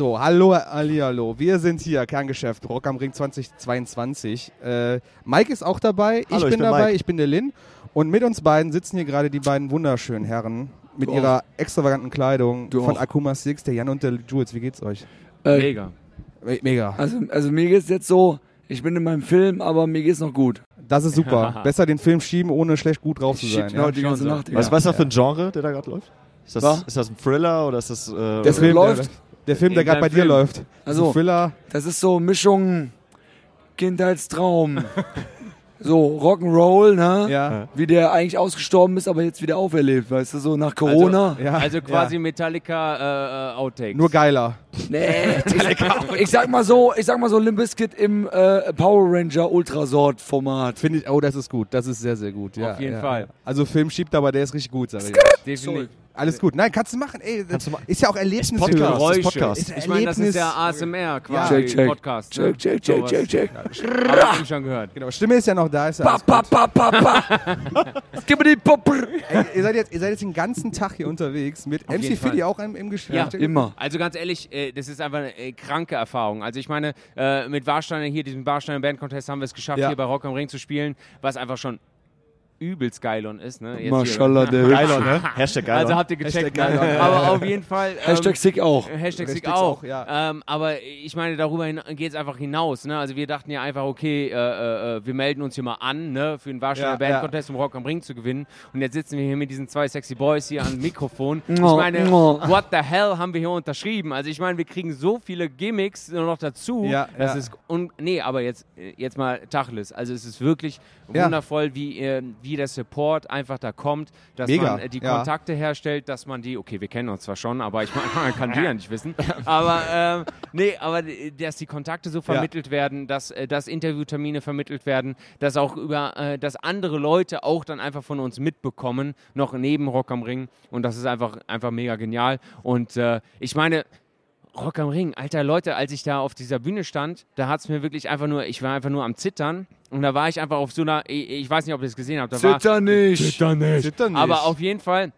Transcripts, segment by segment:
So, hallo, Ali, hallo. Wir sind hier, Kerngeschäft, Rock am Ring 2022. Äh, Mike ist auch dabei, Hallo, ich ich bin bin dabei, Mike. ich bin der Lin. Und mit uns beiden sitzen hier gerade die beiden wunderschönen Herren mit Du ihrer extravaganten Kleidung Du von auch. Akuma Six, der Jan und der Jules. Wie geht's euch? Äh, Mega. Me- Mega. also, also mir geht's jetzt so, ich bin in meinem Film, aber mir geht's noch gut. Das ist super. Besser den Film schieben, ohne schlecht gut drauf zu sein. schieb Ja? die ganze. Nacht. Was, was ist das für ein Genre, der da gerade läuft? Ist das, ist das ein Thriller oder ist das. Äh, Der Das Film, läuft? Der, Film, der gerade bei deinem dir Film. läuft. Das ist Also- Thriller. Das ist so Mischung Kindheitstraum. so Rock'n'Roll, ne? Ja. Wie der eigentlich ausgestorben ist, aber jetzt wieder auferlebt, weißt du, so nach Corona. ja. Also quasi Ja. Metallica äh, äh, Outtakes. Nur geiler. Nee, ich, ich sag mal so, ich sag mal so Limp Bizkit im äh, Power Ranger Ultrasort Format. Finde ich, oh, das ist gut. Das ist sehr, sehr gut. Ja, Auf jeden ja, Fall. Also Film schiebt, aber der ist richtig gut, sag ich. Definitiv. Alles gut. Nein, kannst du machen. Ey, Kannst du ma- ist ja auch Erlebnis. Podcast. Das ist Geräusche. Podcast. Ist Ich meine, das ist der. ASMR quasi Check, check. Podcast. ne? Check, check, check, check, check. Hab ich schon gehört. Genau, Stimme ist ja noch da. Ist ja Pa, pa, pa, pa, pa. Gib mir die Popper. Ey, ihr, seid jetzt, ihr seid jetzt den ganzen Tag hier unterwegs mit Auf MC Fall. auch im, im Geschäft. Ja, Immer. Also ganz ehrlich, äh, das ist einfach eine äh, kranke Erfahrung. Also ich meine, äh, mit Warsteiner hier, diesem Warsteiner Band Contest, haben wir es geschafft, Ja. hier bei Rock am Ring zu spielen, was einfach schon übelst geilon ist. Ne? Jetzt Maschallah, der Geiler, ne? Hashtag geiler. Also habt ihr gecheckt. Hashtag geilon. Aber auf jeden Fall. ähm, Hashtag Sick auch. Hashtag Hashtag Sick auch. auch, ja. ähm, aber ich meine, darüber geht es einfach hinaus. Ne? Also wir dachten ja einfach, okay, äh, äh, äh, wir melden uns hier mal an ne? für den Warsteiner Ja, Band ja. Contest, um Rock am Ring zu gewinnen. Und jetzt sitzen wir hier mit diesen zwei sexy Boys hier am Mikrofon. Ich meine, what the hell haben wir hier unterschrieben? Also ich meine, wir kriegen so viele Gimmicks nur noch dazu. Ja, das ja. ist un nee, aber jetzt, jetzt mal Tacheles. Also es ist wirklich Ja. wundervoll, wie, äh, wie der Support einfach da kommt, dass Mega, man äh, die ja. Kontakte herstellt, dass man die, okay, wir kennen uns zwar schon, aber ich meine, man kann die ja nicht wissen. Aber ähm, nee, aber äh, dass die Kontakte so vermittelt werden, dass, äh, dass Interviewtermine vermittelt werden, dass auch über, äh, dass andere Leute auch dann einfach von uns mitbekommen, noch neben Rock am Ring. Und das ist einfach, einfach mega genial. Und äh, ich meine, Rock am Ring, alter Leute, als ich da auf dieser Bühne stand, da hat es mir wirklich einfach nur, ich war einfach nur am Zittern und da war ich einfach auf so einer, ich, ich weiß nicht, ob ihr es gesehen habt, da war, Zitter nicht. Zitter nicht. aber auf jeden Fall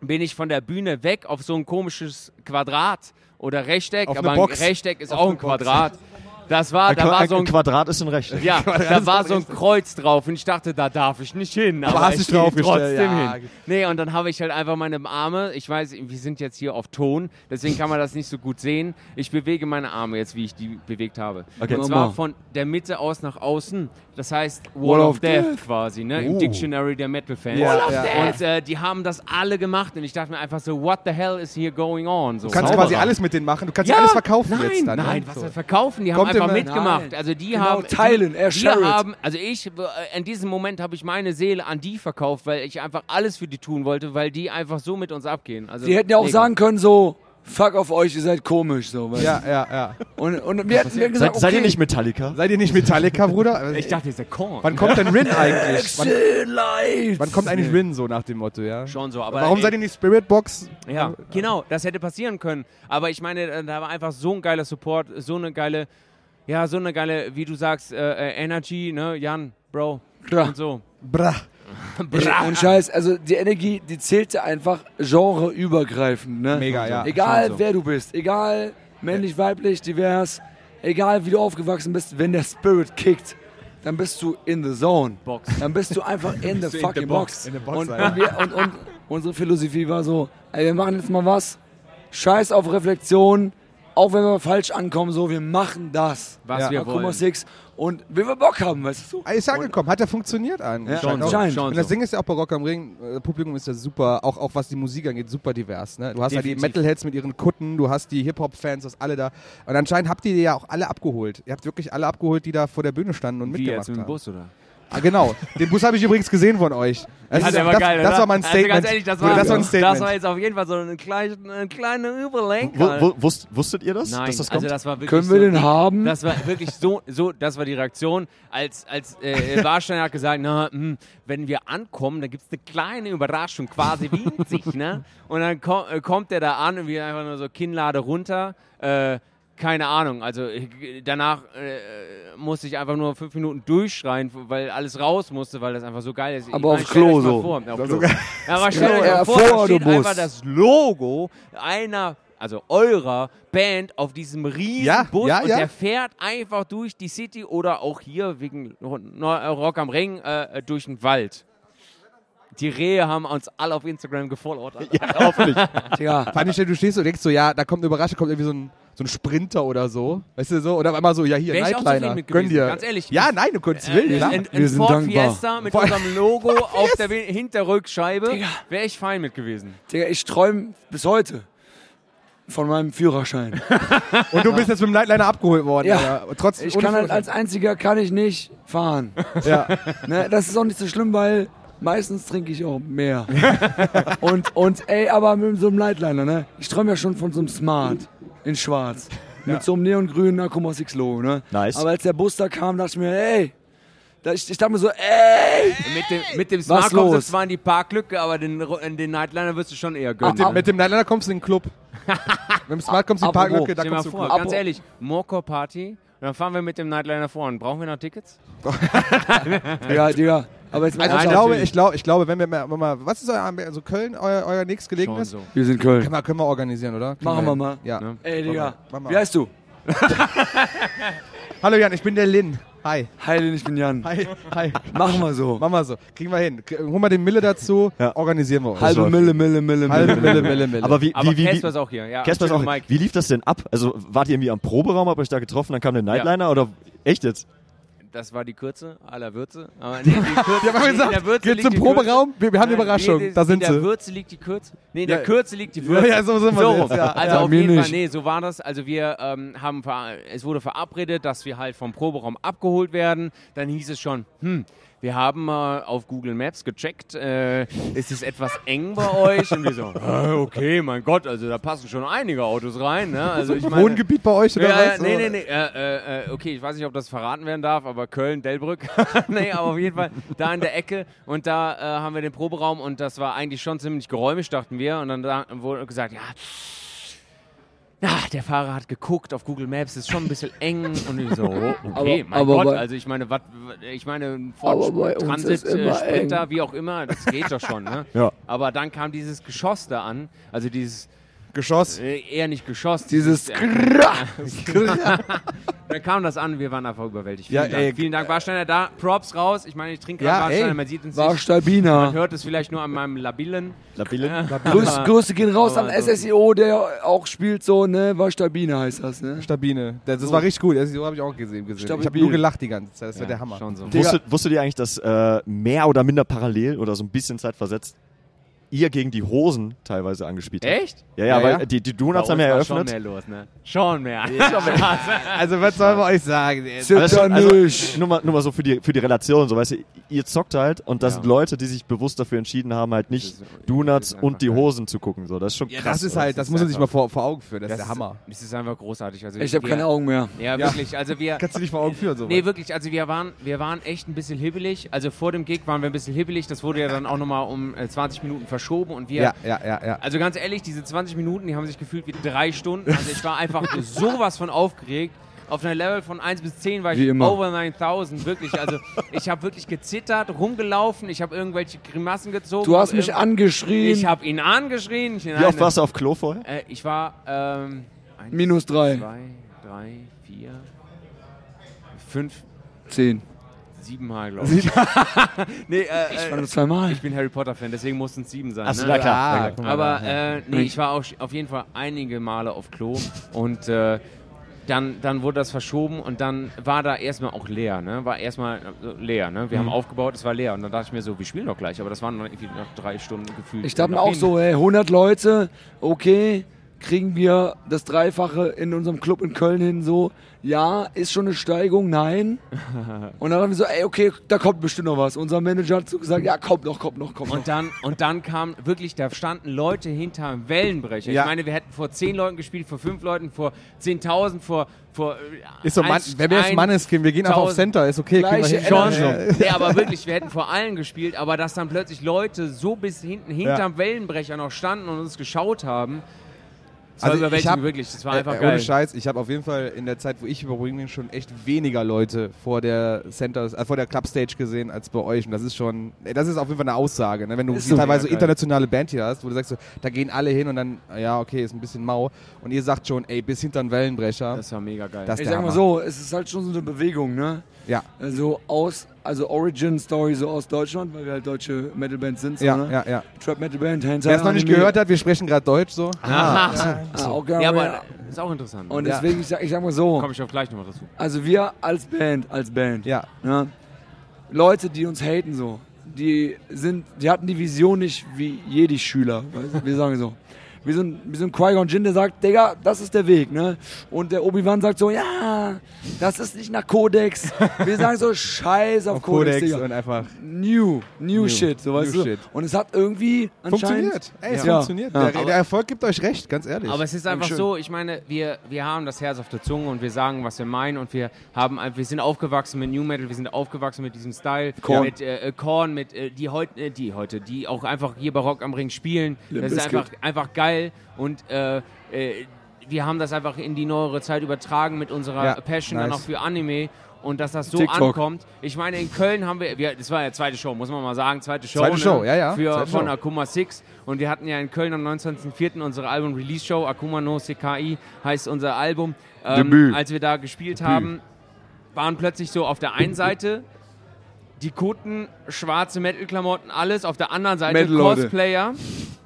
bin ich von der Bühne weg auf so ein komisches Quadrat oder Rechteck, Auf aber eine ein Box. Rechteck ist Auf auch ein Box. Quadrat. Das war, ein, da war so ein Quadrat ist ein Recht. ja, da war so ein Kreuz drauf und ich dachte, da darf ich nicht hin. Aber, hast ich dich gehe draufgestellt, trotzdem ja. hin. Nee, und dann habe ich halt einfach meine Arme, ich weiß, wir sind jetzt hier auf Ton, deswegen kann man das nicht so gut sehen. Ich bewege meine Arme jetzt, wie ich die bewegt habe. Okay. Und zwar von der Mitte aus nach außen. Das heißt Wall, of, Death, quasi, ne? Im Oh. Dictionary der Metal-Fans. Wall of ja. Und äh, die haben das alle gemacht und ich dachte mir einfach so, what the hell is here going on? So. Du kannst Zauberer. quasi alles mit denen machen. Du kannst ja alles verkaufen nein, jetzt dann. Nein, ne? was So. verkaufen, die haben Kommt einfach immer- mitgemacht. Nein. Also die Genau, haben teilen, die, er die haben, also ich äh, in diesem Moment habe ich meine Seele an die verkauft, weil ich einfach alles für die tun wollte, weil die einfach so mit uns abgehen. Also Die hätten ja auch mega. sagen können so, fuck auf euch, ihr seid komisch. So, weißt? Ja, ja, ja. Und, und wir hätten wir gesagt, Seid, okay, seid ihr nicht Metallica? Seid ihr nicht Metallica, Bruder? Ich dachte, ist der Korn. Wann kommt denn Rin eigentlich? Wann, wann kommt eigentlich Rin so nach dem Motto, ja? Schon so, aber Warum ey, seid ihr nicht Spirit Box? Ja, genau, das hätte passieren können. Aber ich meine, äh, da war einfach so ein geiler Support, so eine geile, ja, so eine geile, wie du sagst, äh, äh, Energy, ne, Jan, Bro, Ja. und so. Bra. Ey, Und Scheiß, also die Energie, die zählte einfach genreübergreifend. Ne? Mega, ja. Egal so. wer du bist, egal männlich, weiblich, divers, egal wie du aufgewachsen bist, wenn der Spirit kickt, dann bist du in the zone. Box. Dann bist du einfach in the in fucking box. box. In the box, und, Alter. und, wir, und, und unsere Philosophie war so, ey, wir machen jetzt mal was, scheiß auf Reflexion, auch wenn wir falsch ankommen, so, wir machen das. Was Ja. wir Akuma wollen. Six und wie wir Bock haben, weißt du? Ist angekommen, hat ja funktioniert eigentlich. Ja, Schon anscheinend. schon Und das. Ding ist ja auch bei Rock am Ring, äh, Publikum ist ja super, auch, auch was die Musik angeht, super divers. Ne? Du hast ja die Definitiv. Metalheads mit ihren Kutten, du hast die Hip-Hop-Fans, das alle da. Und anscheinend habt ihr die ja auch alle abgeholt. Ihr habt wirklich alle abgeholt, die da vor der Bühne standen und Wie mitgemacht jetzt mit dem haben. Bus, oder? Ah, genau. Den Bus habe ich übrigens gesehen von euch. Das, Ja, ist- der war das, geil, das war mein Statement. Also ganz ehrlich, das war, das war ein das Statement. war jetzt auf jeden Fall so eine kleine, eine kleine Überlenkung. Wo, wo, wusst, wusstet ihr das, Nein, dass das also kommt? das war wirklich Können wir so, den haben? Das war wirklich so, so, das war die Reaktion, als, als äh, Warsteiner hat gesagt, na, hm, wenn wir ankommen, dann gibt es eine kleine Überraschung, quasi winzig, ne? Und dann ko äh, kommt der da an und wir einfach nur so Kinnlade runter, äh, keine Ahnung, also danach äh, musste ich einfach nur fünf Minuten durchschreien, weil alles raus musste, weil das einfach so geil ist. Ich Aber meine, auf Klo so. Vor, auf Das Klo. sogar- Ja, aber stell dir mal vor, da steht einfach das Logo einer also eurer Band auf diesem riesen Ja, Bus ja, und ja. der fährt einfach durch die City oder auch hier wegen Rock am Ring äh, durch den Wald. Die Rehe haben uns alle auf Instagram gefollowt. Alter. Ja, hoffentlich. Digga, Vor allem, du stehst und denkst so, ja, da kommt eine Überraschung, kommt irgendwie so ein, so ein Sprinter oder so. Weißt du so? Oder einmal so, ja, hier, Wär ich auch Nightliner. mit Gönn dir. ganz ehrlich. Ja, nein, du konntest Äh, will, klar. ein, Wir ein sind Ford dankbar. Fiesta mit Vor- unserem Logo auf der Hinterrückscheibe Digga. wäre ich fein mit gewesen. Digga, ich träume bis heute von meinem Führerschein. Und du bist jetzt mit dem Nightliner abgeholt worden. Ja. Trotz, Ich kann halt als einziger kann ich nicht fahren. Ja. Ne, das ist auch nicht so schlimm, weil meistens trinke ich auch mehr. und, und ey, aber mit so einem Nightliner, ne? Ich träume ja schon von so einem Smart in schwarz. Mit so einem neongrünen Akuma 6 Logo, ne? Nice. Aber als der Bus da kam, dachte ich mir, ey, ich, ich dachte mir so, ey! Mit dem, mit dem Smart kommst du zwar in die Parklücke, aber den, den Nightliner wirst du schon eher gönnen. Mit dem, mit dem Nightliner kommst du in den Club. mit dem Smart kommst du in die Parklücke, da kommst du vor, Club. ganz ehrlich, Morcor Party, und dann fahren wir mit dem Nightliner vor. Brauchen wir noch Tickets? Digga, Digga. Aber Also ich glaube, ich glaube, ich glaube, wenn wir mal, mal was ist euer, also Köln, euer, euer nächstgelegenes? So. wir sind Köln. Können wir, können wir organisieren, oder? Machen wir mal. Ja. Ne? Ey, Digga. Wie heißt du? Hallo Jan, ich bin der Lin. Hi. Heilin, ich bin Jan. Hi. Hi. Machen wir so. Machen wir so. Kriegen wir hin. K- Hol mal den Mille dazu, Ja. organisieren wir uns. Halbe läuft. Mille, Mille, Mille, Halbe Mille. Mille, Mille, Mille. Aber wie, Aber wie, wie, Casper ist auch hier. Ja, Casper ist auch, Mike. wie lief das denn ab? Also wart ihr irgendwie am Proberaum, habt euch da getroffen, dann kam der Nightliner oder echt jetzt? Das war die Kürze aller Würze. Aber nee, die Kürze, Wir haben in gesagt, der Würze geht liegt zum die Kürze. Proberaum, wir, wir haben eine Überraschung, nee, da sind in der sie. Würze liegt die Kürze. Nee, in der Ja. Kürze liegt die Ja, Würze. ja, so sind wir so rum. ja. Also Ja, auf jeden Fall, nee, so war das. Also wir ähm, haben, es wurde verabredet, dass wir halt vom Proberaum abgeholt werden. Dann hieß es schon, hm, wir haben äh, auf Google Maps gecheckt, äh, ist es etwas eng bei euch? Und wir so, äh, okay, mein Gott, also da passen schon einige Autos rein. Ne? Also ich meine, Wohngebiet bei euch oder ja, was? nee, nee, nee. Äh, äh, äh, okay, ich weiß nicht, ob das verraten werden darf, aber Köln, Delbrück. nee, aber auf jeden Fall da in der Ecke. Und da äh, haben wir den Proberaum und das war eigentlich schon ziemlich geräumig, dachten wir. Und dann da, wurde gesagt, ja. Ja, der Fahrer hat geguckt auf Google Maps, ist schon ein bisschen eng und ich so, okay, Aber- mein aber Gott, bei- also ich meine, was, ich meine, Ford bei uns Transit, ist immer äh, Sprinter, eng. wie auch immer, das geht doch schon, ne? Ja. Aber dann kam dieses Geschoss da an, also dieses, Geschoss. äh, eher nicht Geschoss, Dieses dann kam das an, wir waren einfach überwältigt. Ja, Vielen, Dank. ey, Vielen Dank, Warsteiner da. Props raus. Ich meine, ich trinke Ja, gerade Warsteiner, ey. man sieht uns War nicht. Man hört es vielleicht nur an meinem Labilen. Labilen? Grüß, Grüße gehen raus Aber an SSIO, der auch spielt so, ne? War Stabina heißt das, ne? Stabine. Das, das war richtig gut. Das habe ich auch gesehen. gesehen. Ich habe nur gelacht die ganze Zeit. Das war Ja, der Hammer. Schon so. Wusstet, wusstet ihr eigentlich, dass äh, mehr oder minder parallel oder so ein bisschen zeitversetzt ihr gegen die Hosen teilweise angespielt habt? Echt? Ja, ja, Ja, weil ja. die, die Donuts haben ja war Schon eröffnet. mehr los, ne? Schon mehr. Also, was sollen wir euch sagen? Also, Zitter also, nicht. nur, mal, nur mal so für die, für die Relation, so weißt du, ihr zockt halt und das Ja. sind Leute, die sich bewusst dafür entschieden haben, halt nicht Das das Donuts und die. Hosen zu gucken. So, das ist schon Ja, krass. das ist halt, das ist muss man sich mal vor, vor Augen führen. Das, Das ist der Hammer. Das ist einfach großartig. Also Ich habe keine Augen mehr. Ja, wirklich. Also wir, Kannst du nicht vor Augen führen, so Nee, wirklich, also wir waren, wir waren echt ein bisschen hibbelig. Also vor dem Gig waren wir ein bisschen hibbelig. Das wurde ja dann auch nochmal um äh, 20 Minuten verschoben verschoben und wir. Ja, ja, ja, ja. Also ganz ehrlich, diese 20 Minuten, die haben sich gefühlt wie drei Stunden. Also ich war einfach sowas von aufgeregt. Auf einem Level von 1 bis 10 war ich over 9000, wirklich. Also ich habe wirklich gezittert, rumgelaufen, ich habe irgendwelche Grimassen gezogen. Du hast mich angeschrien. Ich habe ihn angeschrien. Ich, Wie oft warst du auf Klo vorher? Äh, ich war ähm, eins, Minus 3. 2, 3, 4, 5. 10. Siebenmal, glaube ich. nee, äh, ich äh, war nur zweimal. Ich bin Harry Potter-Fan, deswegen mussten es sieben sein. Achso, ne? na klar. Ja, aber äh, nee, ich war auch auf jeden Fall einige Male auf Klo und äh, dann, dann wurde das verschoben und dann war da erstmal auch leer, ne? War erstmal äh, leer, ne? Wir mhm. haben aufgebaut, es war leer und dann dachte ich mir so, wir spielen doch gleich, aber das waren noch irgendwie noch drei Stunden gefühlt. Ich dachte mir auch so, ey, 100 Leute, okay, kriegen wir das Dreifache in unserem Club in Köln hin, so, ja, ist schon eine Steigung, nein. Und dann haben wir so, ey, okay, da kommt bestimmt noch was. Unser Manager hat so gesagt, ja, kommt noch, kommt noch, kommt noch. Und dann, und dann kam wirklich, da standen Leute hinterm Wellenbrecher. Ja. Ich meine, wir hätten vor zehn Leuten gespielt, vor fünf Leuten, vor 10.000, vor, vor. äh, Ist so, Mann, wenn wir jetzt Manneskin, wir gehen einfach auf 1000. Center, ist okay. Gleiche hin. Energy. Ja. Nee, aber wirklich, wir hätten vor allen gespielt, aber dass dann plötzlich Leute so bis hinten hinterm Wellenbrecher noch standen und uns geschaut haben. Das war Also ich hab- wirklich. Das war Äh, einfach äh, geil. Ohne Scheiß, ich habe auf jeden Fall in der Zeit, wo ich überbringen bin, schon echt weniger Leute vor der Centers, äh, vor der Clubstage gesehen als bei euch. Und das ist schon, ey, das ist auf jeden Fall eine Aussage. Ne? Wenn du so. teilweise internationale Band hier hast, wo du sagst, so, da gehen alle hin und dann, ja, okay, ist ein bisschen mau. Und ihr sagt schon, ey, bis hinter den Wellenbrecher. Das war mega geil. Das- Ich sag mal Hammer. so, es ist halt schon so eine Bewegung, ne? Ja, Also aus, also Origin Story so aus Deutschland, weil wir halt deutsche Metalband sind, so, ja, ne? ja, ja. Trap Metal Band, Hands Wer es noch nicht gehört hat, wir sprechen gerade Deutsch so. Ah, Ah, okay, ja, aber- ist auch interessant. Und Ja. deswegen, ich sag, ich sag mal so, komme ich auch gleich nochmal dazu. also wir als Band, als Band, Ja, ne? Leute, die uns haten so, die sind, die hatten die Vision nicht wie Jedi-Schüler, weißt du? wir sagen so. Wir sind, wir sind Qui-Gon Jinn, der sagt, Digga, das ist der Weg, ne? Und der Obi-Wan sagt so, ja, das ist nicht nach Kodex. Wir sagen so, scheiß auf, auf Kodex, Codex Digga. und einfach New, new, New, shit, so new weißt du. shit. Und es hat irgendwie anscheinend funktioniert. Ey, es Ja. funktioniert. Ja. Der, der Erfolg gibt euch recht, ganz ehrlich. Aber es ist einfach Dankeschön. so, ich meine, wir, wir haben das Herz auf der Zunge und wir sagen, was wir meinen und wir haben, ein- wir sind aufgewachsen mit New Metal, wir sind aufgewachsen mit diesem Style, Korn. mit äh, äh, Korn, mit äh, die heute, äh, die heute, die auch einfach hier bei Rock am Ring spielen. Limp das ist einfach, einfach geil und äh, äh, wir haben das einfach in die neuere Zeit übertragen mit unserer Ja, Passion dann nice. auch für Anime. Und dass das so TikTok. ankommt. Ich meine, in Köln haben wir, wir, das war ja zweite Show, muss man mal sagen, zweite Show. Zweite ne? Show, ja, ja, Für, zweite von Show. Akuma 6 und wir hatten ja in Köln am 19.04. unsere Album-Release-Show, Akuma no Sekai heißt unser Album. Ähm, Debüt. als wir da gespielt haben, waren plötzlich so auf der einen Seite die Kutten, schwarze Metal-Klamotten, alles, auf der anderen Seite Metal-Leute. Cosplayer,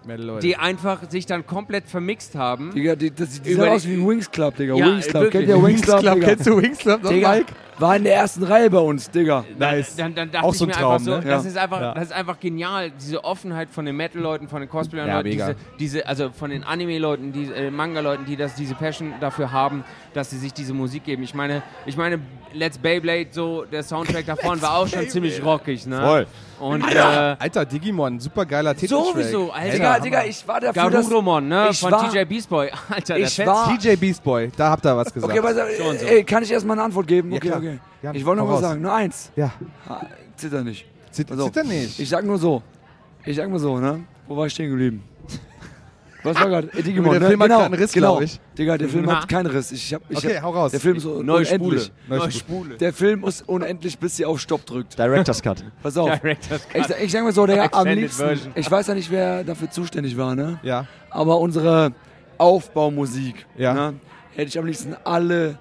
Metal, Leute. die einfach sich dann komplett vermixt haben. Digga, die, das sieht Über aus wie ein Wings Club, Digga. Ja, Wings Club, kennt ihr Wings Club, Digga? Kennst du Wings Club noch, Digga, Mike? war in der ersten Reihe bei uns, Digga. Nice. Dann, dann dachte Auch ich so ein mir Traum, einfach so, ne? das, Ja. ist einfach, Ja. das ist einfach genial, diese Offenheit von den Metal-Leuten, von den Cosplayern, Ja, mega. diese, diese, also von den Anime-Leuten, die äh, Manga-Leuten, die das, diese Passion dafür haben, dass sie sich diese Musik geben. Ich meine, ich meine, Let's Beyblade, so der Soundtrack davon war auch schon ziemlich rockig, ne? Voll. Und Alter, Alter Digimon, super geiler Titeltrack. Sowieso, Alter. Digga. Digga, ich war äh, dafür, dass... Garurumon, ne? ich Von war- DJ Beast Boy. Alter, der Ich fetzt. war- DJ Beast Boy, da habt ihr was gesagt. Okay, auf, Schon so. ey, kann ich erstmal eine Antwort geben? Ja, Okay, klar. okay. Ja, Ich wollte noch hau was sagen, nur eins. ja, Ah, Zitter nicht. Zit Pass auf. zitter nicht. Ich sag nur so. Ich sag mal so, ne? Wo war ich stehen geblieben? Was war gerade? Digimon, Der ne? Film hat genau, grad einen Riss, genau. glaub ich. Digga, der Film Na. hat keinen Riss. Ich hab, ich Okay, hab, hau raus. Der Film ist so Neue unendlich. Spule. Neue Neue Spule. Spule. Der Film ist unendlich, bis sie auf Stopp drückt. Director's Cut. Pass auf. Director's Cut. Ich, sag- ich sag mal so, der am liebsten. Version. Ich weiß ja nicht, wer dafür zuständig war, ne? Ja, Aber unsere Aufbaumusik, Ja. ne? Hätte ich am liebsten alle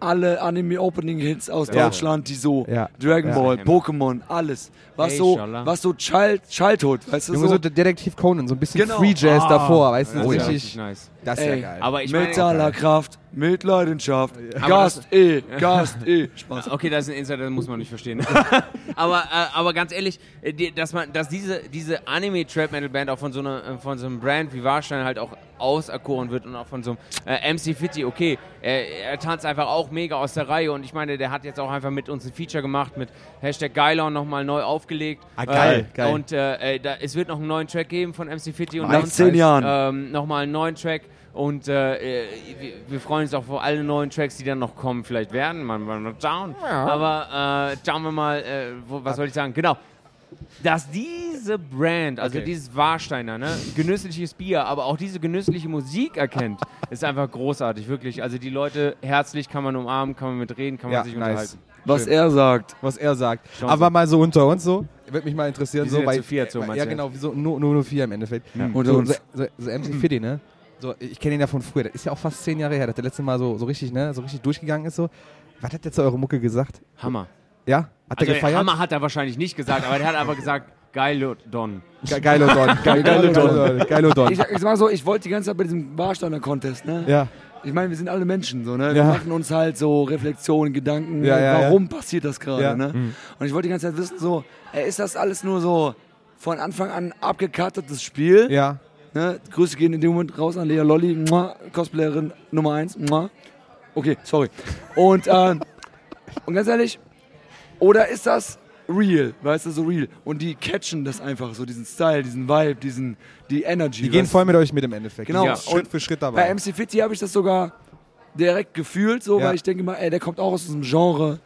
alle Anime-Opening-Hits aus Ja. Deutschland, die so Ja. Dragon Ja. Ball, Hammer. Pokémon, alles. Was Hey, so, Schala. was so Child, Childhood, weißt du Junge, so? so Detektiv Conan, so ein bisschen Genau. Free Jazz Ah. davor, weißt du, ist ja richtig. nice. Das ist ja geil. Aber ich mit aller Kraft, mit Leidenschaft, Aber Gast E, Gast E. Spaß. Okay, das ist ein Insider, das muss man nicht verstehen. aber, äh, aber ganz ehrlich, äh, dass man, dass diese, diese Anime-Trap-Metal-Band auch von so, einer, äh, von so einem Brand wie Warstein halt auch auserkoren wird und auch von so einem äh, MC Fitty, okay, er, er tanzt einfach auch mega aus der Reihe und ich meine, der hat jetzt auch einfach mit uns ein Feature gemacht, mit Hashtag Geilon nochmal neu aufgelegt. Ah, geil, äh, geil. Und äh, da, es wird noch einen neuen Track geben von MC Fitty und Nach zehn Jahren. Ähm, nochmal einen neuen Track. Und äh, äh, wir, wir freuen uns auch vor alle neuen Tracks, die dann noch kommen, vielleicht werden. Man, man, man schauen. Aber äh, schauen wir mal, äh, wo, was soll ich sagen? Genau. Dass diese Brand, also Okay. dieses Warsteiner, ne, genüssliches Bier, aber auch diese genüssliche Musik erkennt, ist einfach großartig, wirklich. Also die Leute herzlich kann man umarmen, kann man mitreden, kann man ja, sich nice. unterhalten. Was Schön. er sagt. was er sagt. Schon Aber so. mal so unter uns so, würde mich mal interessieren. Wir so bei, zu viert, so bei, Ja, genau, so, nur, nur, nur vier im Endeffekt. Unter So, uns. so, so, so MC Fiddy, ne? So, ich kenne ihn ja von früher. Das ist ja auch fast zehn Jahre her, dass der letzte Mal so, so richtig, ne, so richtig durchgegangen ist. So. Was hat der zu eure Mucke gesagt? Hammer. Ja? Hat Also, er gefeiert? Hammer hat er wahrscheinlich nicht gesagt, aber der hat einfach gesagt, geil, Don. Ge Geilodon. Ge Geilodon. Geilodon. Ich, ich sag mal so, ich wollte die ganze Zeit bei diesem Warsteiner-Contest, ne? Ja. Ich meine, wir sind alle Menschen, so, ne? Wir Ja. machen uns halt so Reflexionen, Gedanken, Ja, ja, warum passiert das gerade, Ja. ne? Und ich wollte die ganze Zeit wissen, so, ey, ist das alles nur so von Anfang an abgekartetes Spiel? Ja. Ne? Grüße gehen in dem Moment raus an Lea Lolli, Mua, Cosplayerin Nummer 1. Okay, sorry. Und, ähm, und ganz ehrlich, oder ist das real, weißt du, so real? Und die catchen das einfach, so diesen Style, diesen Vibe, diesen, die Energy. Die gehen voll mit euch mit im Endeffekt. Genau. Die sind Und Schritt für Schritt Bei dabei. MC Fitty habe ich das sogar direkt gefühlt, so, Ja. weil ich denke mal, ey, der kommt auch aus diesem Genre.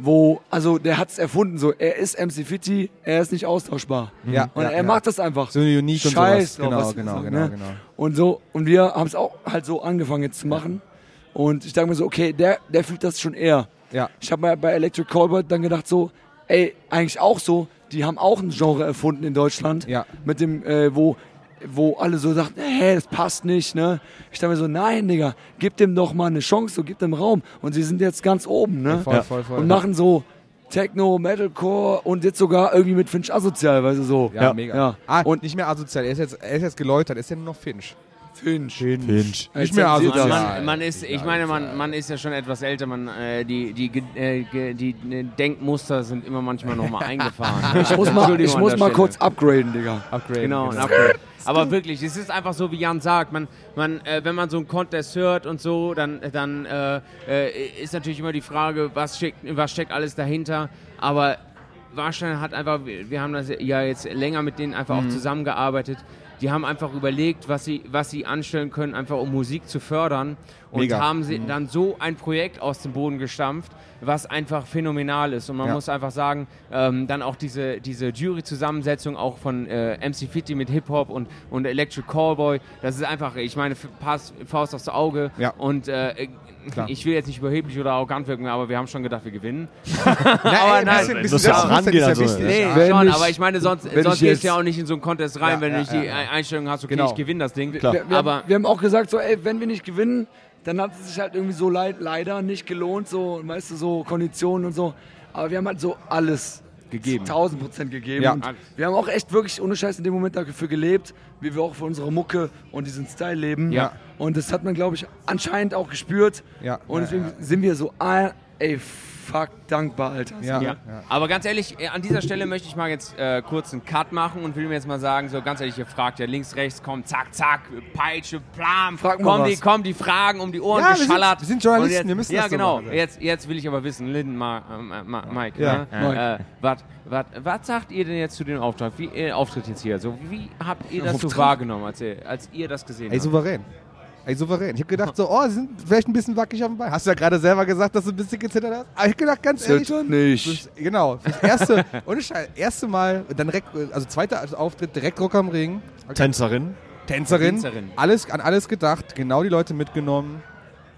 wo, also der hat's erfunden, so, er ist MC Fitti, er ist nicht austauschbar. Ja, Und ja, er ja. macht das einfach. So unique und Scheiß sowas. drauf, Genau, genau, sagen, genau, ne? genau. Und so, und wir haben es auch halt so angefangen jetzt zu machen. Und ich dachte mir so, okay, der, der fühlt das schon eher. Ja. Ich habe mal bei Electric Callboy dann gedacht so, ey, eigentlich auch so, die haben auch ein Genre erfunden in Deutschland. Ja. Mit dem, äh, wo, wo alle so sagten, hä, das passt nicht, ne? Ich dachte mir so, nein, Digga, gib dem doch mal eine Chance, so gib dem Raum. Und sie sind jetzt ganz oben, ne? Voll, Ja. voll, voll. Und machen so Techno, Metalcore und jetzt sogar irgendwie mit Finch Asozial, weißt du so. ja, Ja. mega. Ja. Ah, Und- und nicht mehr asozial. Er ist jetzt, er ist jetzt geläutert. Er ist ja nur noch Finch. Finch. Finch. Nicht Jetzt mehr asozial. Man, man ist, ich meine, man, man ist ja schon etwas älter, man, äh, die, die, äh, die, Denkmuster sind immer manchmal nochmal eingefahren. Ich muss mal, ich muss mal kurz upgraden, Digga. Upgrade. Genau, ein Upgrade. Aber wirklich, es ist einfach so, wie Jan sagt, man, man, äh, wenn man so einen Contest hört und so, dann, dann äh, äh, ist natürlich immer die Frage, was steckt, was steckt alles dahinter. Aber Warstein hat einfach, wir wir haben das ja jetzt länger mit denen einfach auch zusammengearbeitet. Die haben einfach überlegt, was sie, was sie anstellen können, einfach um Musik zu fördern. Und Mega. haben sie dann so ein Projekt aus dem Boden gestampft, was einfach phänomenal ist. Und man Ja. muss einfach sagen, ähm, dann auch diese, diese Jury-Zusammensetzung auch von äh, MC Fitty mit Hip-Hop und, und Electric Callboy, das ist einfach, ich meine, Pass, Faust aufs Auge. Ja. Und äh, Klar. ich will jetzt nicht überheblich oder arrogant wirken, aber wir haben schon gedacht, wir gewinnen. aber nein, nein, ein bisschen, bisschen rangehen ist ja an so- wichtig. Nee. Wenn schon, ich- aber ich meine, sonst, sonst ich gehst du ja auch nicht in so einen Contest rein, Ja, wenn ja, du nicht die. Einstellung hast, okay, Genau. ich gewinne das Ding. Klar. Wir, wir, Aber wir haben auch gesagt, so, ey, wenn wir nicht gewinnen, dann hat es sich halt irgendwie so leid, leider nicht gelohnt, so, weißt du, so Konditionen und so. Aber wir haben halt so alles Gegeben. 1000 Prozent gegeben. Ja. Wir haben auch echt wirklich ohne Scheiß in dem Moment dafür gelebt, wie wir auch für unsere Mucke und diesen Style leben. Ja. Und das hat man, glaube ich, anscheinend auch gespürt. Ja. Und deswegen sind wir so, ah, ey, fuck, dankbar, Alter. Ja. Ja. Aber ganz ehrlich, äh, an dieser Stelle möchte ich mal jetzt äh, kurz einen Cut machen und will mir jetzt mal sagen, so ganz ehrlich, ihr fragt ja links, rechts, kommt, zack, zack, Peitsche, Plam, Frag kommen die, kommen die Fragen um die Ohren Ja, wir sind- geschallert. wir sind Journalisten, jetzt, wir müssen Ja, das so genau. machen. Jetzt, jetzt will ich aber wissen, Linden, Ma, äh, Ma, Mike, Ja. ne? Äh, was, sagt ihr denn jetzt zu dem Auftrag? Wie, äh, Auftritt jetzt hier? So, wie habt ihr das so Auftritt? wahrgenommen, als ihr, als ihr das gesehen Ey, habt? souverän. Ey, souverän. Ich hab gedacht so, oh, sie sind vielleicht ein bisschen wackelig auf dem Bein. Hast du ja gerade selber gesagt, dass du ein bisschen gezittert hast? Aber ich hab gedacht, ganz ehrlich, Zitter nicht. Das, genau, das erste, ohne Scheiß, erste Mal, dann direkt, also zweiter Auftritt, direkt Rock am Ring, Tänzerin. Tänzerin, Tänzerin. alles, an alles gedacht, genau die Leute mitgenommen.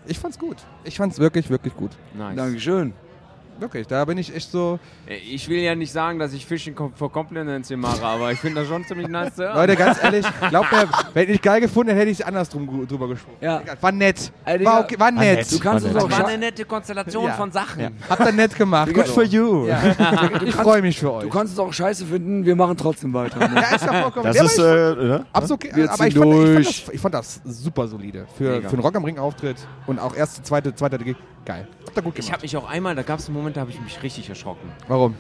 Ich fand's gut. Ich fand's wirklich, wirklich gut. Nice. Dankeschön. Wirklich, da bin ich echt so, Äh, Ich will ja nicht sagen, dass ich Fishing for Compliments hier mache, aber ich finde das schon ziemlich nice zu hören. Leute, ganz ehrlich, glaubt mir, wenn ich geil gefunden hätte, hätte ich es andersrum drüber gesprochen. Ja. War nett. Digga, war, okay, war nett. nett. Du kannst War uns nett. auch war eine nette Konstellation Ja. von Sachen. Habt ihr nett gemacht. Good for you. Ich freue mich für euch. Du kannst es auch scheiße finden, wir machen trotzdem weiter. Ne? ja, ist ja vollkommen Das ja, ist, aber ich, äh, ne? Absolut aber fand, ich, fand durch. das, ich fand das super solide. Für, Mega. für einen Rock am Ring Auftritt und auch erste, zweite, zweite. Geil. Habt ihr gut Ich gemacht. habe mich auch einmal, da gab es einen Moment, da habe ich mich richtig erschrocken. Warum?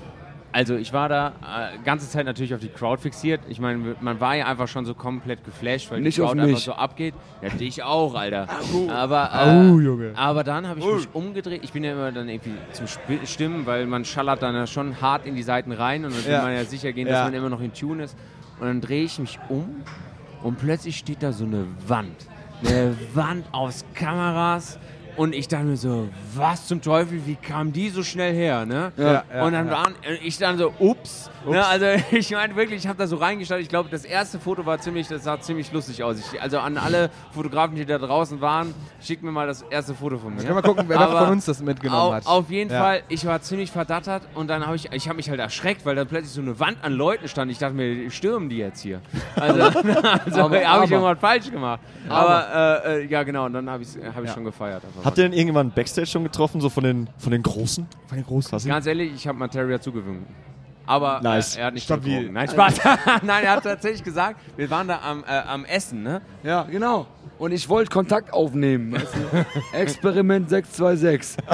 Also ich war da äh, ganze Zeit natürlich auf die Crowd fixiert. Ich meine, man war ja einfach schon so komplett geflasht, weil Nicht die Crowd einfach so abgeht. Ja, dich auch, Alter. Aber, Au, äh, Junge. aber dann habe ich mich umgedreht. Ich bin ja immer dann irgendwie zum Sp Stimmen, weil man schallert dann ja schon hart in die Seiten rein und dann will Ja. man ja sicher gehen, dass Ja. man immer noch in Tune ist. Und dann drehe ich mich um und plötzlich steht da so eine Wand. Eine Wand aus Kameras. Und ich dachte mir so, was zum Teufel, wie kam die so schnell her, ne? Ja, und dann waren ich dann so, ups. Ne, also ich meine wirklich, ich habe da so reingeschaut. Ich glaube, das erste Foto war ziemlich, das sah ziemlich lustig aus. Ich, also an alle Fotografen, die da draußen waren, schickt mir mal das erste Foto von mir. Können wir gucken, wer Aber von uns das mitgenommen auf, hat. Auf jeden Ja. Fall, ich war ziemlich verdattert und dann habe ich, ich habe mich halt erschreckt, weil da plötzlich so eine Wand an Leuten stand. Ich dachte mir, stürmen die jetzt hier? Also, also Aber- habe ich aber- irgendwas falsch gemacht. Aber, äh, äh, ja genau, und dann habe ich hab ich schon gefeiert. Habt ihr denn irgendwann Backstage schon getroffen, so von den, von den Großen? Von den Großen. Quasi? Ganz ehrlich, ich habe Materia zugewunken. Aber Nice. äh, er hat nicht Stabil. getrunken. Nein, Spaß. Nein, er hat tatsächlich gesagt, wir waren da am, äh, am Essen, ne? Ja, genau. Und ich wollte Kontakt aufnehmen. Weißt du? Experiment 626.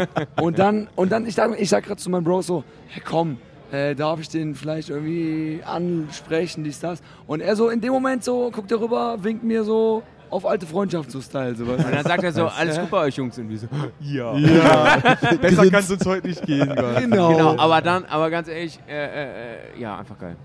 Und dann, und dann ich, dachte, ich sag gerade zu meinem Bro so, hey, komm, äh, darf ich den vielleicht irgendwie ansprechen, dies, das. Und er so in dem Moment so, guckt er rüber, winkt mir so auf alte Freundschaft so Style. So, weißt Und dann sagt er so, alles gut bei euch Jungs. Und wir so, Besser kann es uns heute nicht gehen. Genau. genau, aber dann, aber ganz ehrlich, äh, äh, äh, ja, einfach geil.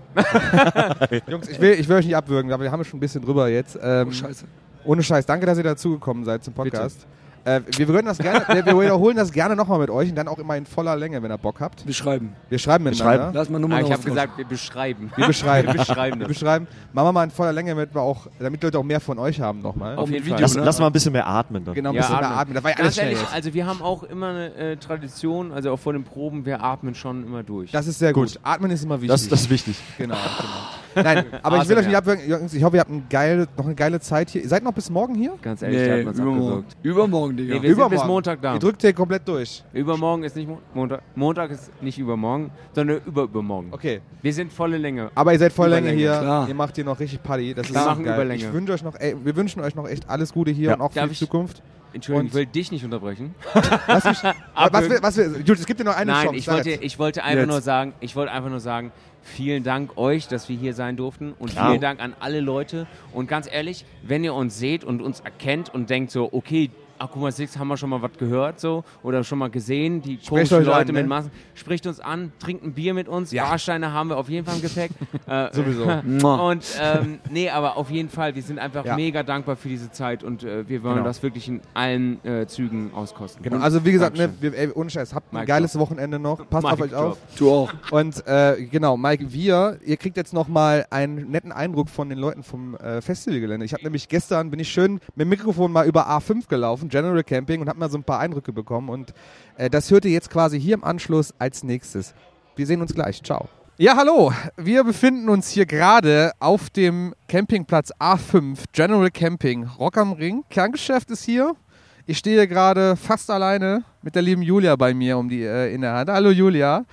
Jungs, ich will, ich will euch nicht abwürgen, aber wir haben schon ein bisschen drüber jetzt. Ähm, Oh, scheiße. Ohne Scheiß, danke, dass ihr dazugekommen seid zum Podcast. Äh, wir, würden das gerne, wir wir wiederholen das gerne nochmal mit euch und dann auch immer in voller Länge, wenn ihr Bock habt. Wir schreiben. Wir schreiben miteinander. schreiben. Lass mal nur Ah, ich habe gesagt, wir beschreiben. Wir beschreiben. wir beschreiben Wir beschreiben. Machen wir mal in voller Länge, damit, wir auch, damit Leute auch mehr von euch haben nochmal. Mit jeden Fall. Lass, ne? lass mal ein bisschen mehr atmen dann. Genau, ein Ja, bisschen mehr atmen. atmen. Das war ja alles ehrlich, also wir haben auch immer eine äh, Tradition, also auch vor den Proben, wir atmen schon immer durch. Das ist sehr gut. Gut. Atmen ist immer wichtig. Das, das ist wichtig. genau, genau. Nein, aber ich will euch nicht ja. abwürgen. Jungs, Ich hoffe, ihr habt eine geile, noch eine geile Zeit hier. Ihr seid noch bis morgen hier? Ganz ehrlich, da Nee, hat übermorgen. Übermorgen, Digga. Nee, wir sind bis Montag da. Ihr drückt hier komplett durch. Übermorgen ist nicht Mo Montag. Montag ist nicht übermorgen, sondern überübermorgen. Okay. Wir sind volle Länge. Aber ihr seid voll Länge hier. klar. Ihr macht hier noch richtig Party. Das Wir ist machen geil. Überlänge. Ich wünsche euch noch, ey, wir wünschen euch noch echt alles Gute hier Ja. und auch für die ich- Zukunft. Entschuldigung, Und- ich will dich nicht unterbrechen. Was, mich, was, will- was, will- Jules, es gibt dir noch eine Nein, Chance. ich sag wollte, ich wollte einfach Jetzt. nur sagen, ich wollte einfach nur sagen, vielen Dank euch, dass wir hier sein durften und Ja. vielen Dank an alle Leute. Und ganz ehrlich, wenn ihr uns seht und uns erkennt und denkt so, okay, Akuma 6 haben wir schon mal was gehört so oder schon mal gesehen, die komischen Leute an, mit ne? Massen, spricht uns an, trinkt ein Bier mit uns, Ja. Warsteine haben wir auf jeden Fall im Gepäck. äh, Sowieso. Und ähm, nee, aber auf jeden Fall, wir sind einfach Ja. mega dankbar für diese Zeit und äh, wir wollen Genau. das wirklich in allen äh, Zügen auskosten. Genau, also wie gesagt, ne, wir, ey, ohne Scheiß, habt ein Mic geiles Wochenende noch. Passt auf Mic euch auf. Du auch. Und äh, genau, Mike, wir, ihr kriegt jetzt nochmal einen netten Eindruck von den Leuten vom äh, Festivalgelände. Ich habe nämlich gestern, bin ich schön mit dem Mikrofon mal über A5 gelaufen, General Camping, und habe mal so ein paar Eindrücke bekommen. Und äh, das hört ihr jetzt quasi hier im Anschluss als nächstes. Wir sehen uns gleich. Ciao. Ja, hallo. Wir befinden uns hier gerade auf dem Campingplatz A5, General Camping, Rock am Ring. Kerngeschäft ist hier. Ich stehe gerade fast alleine mit der lieben Julia bei mir um die äh, in der Hand. Hallo Julia.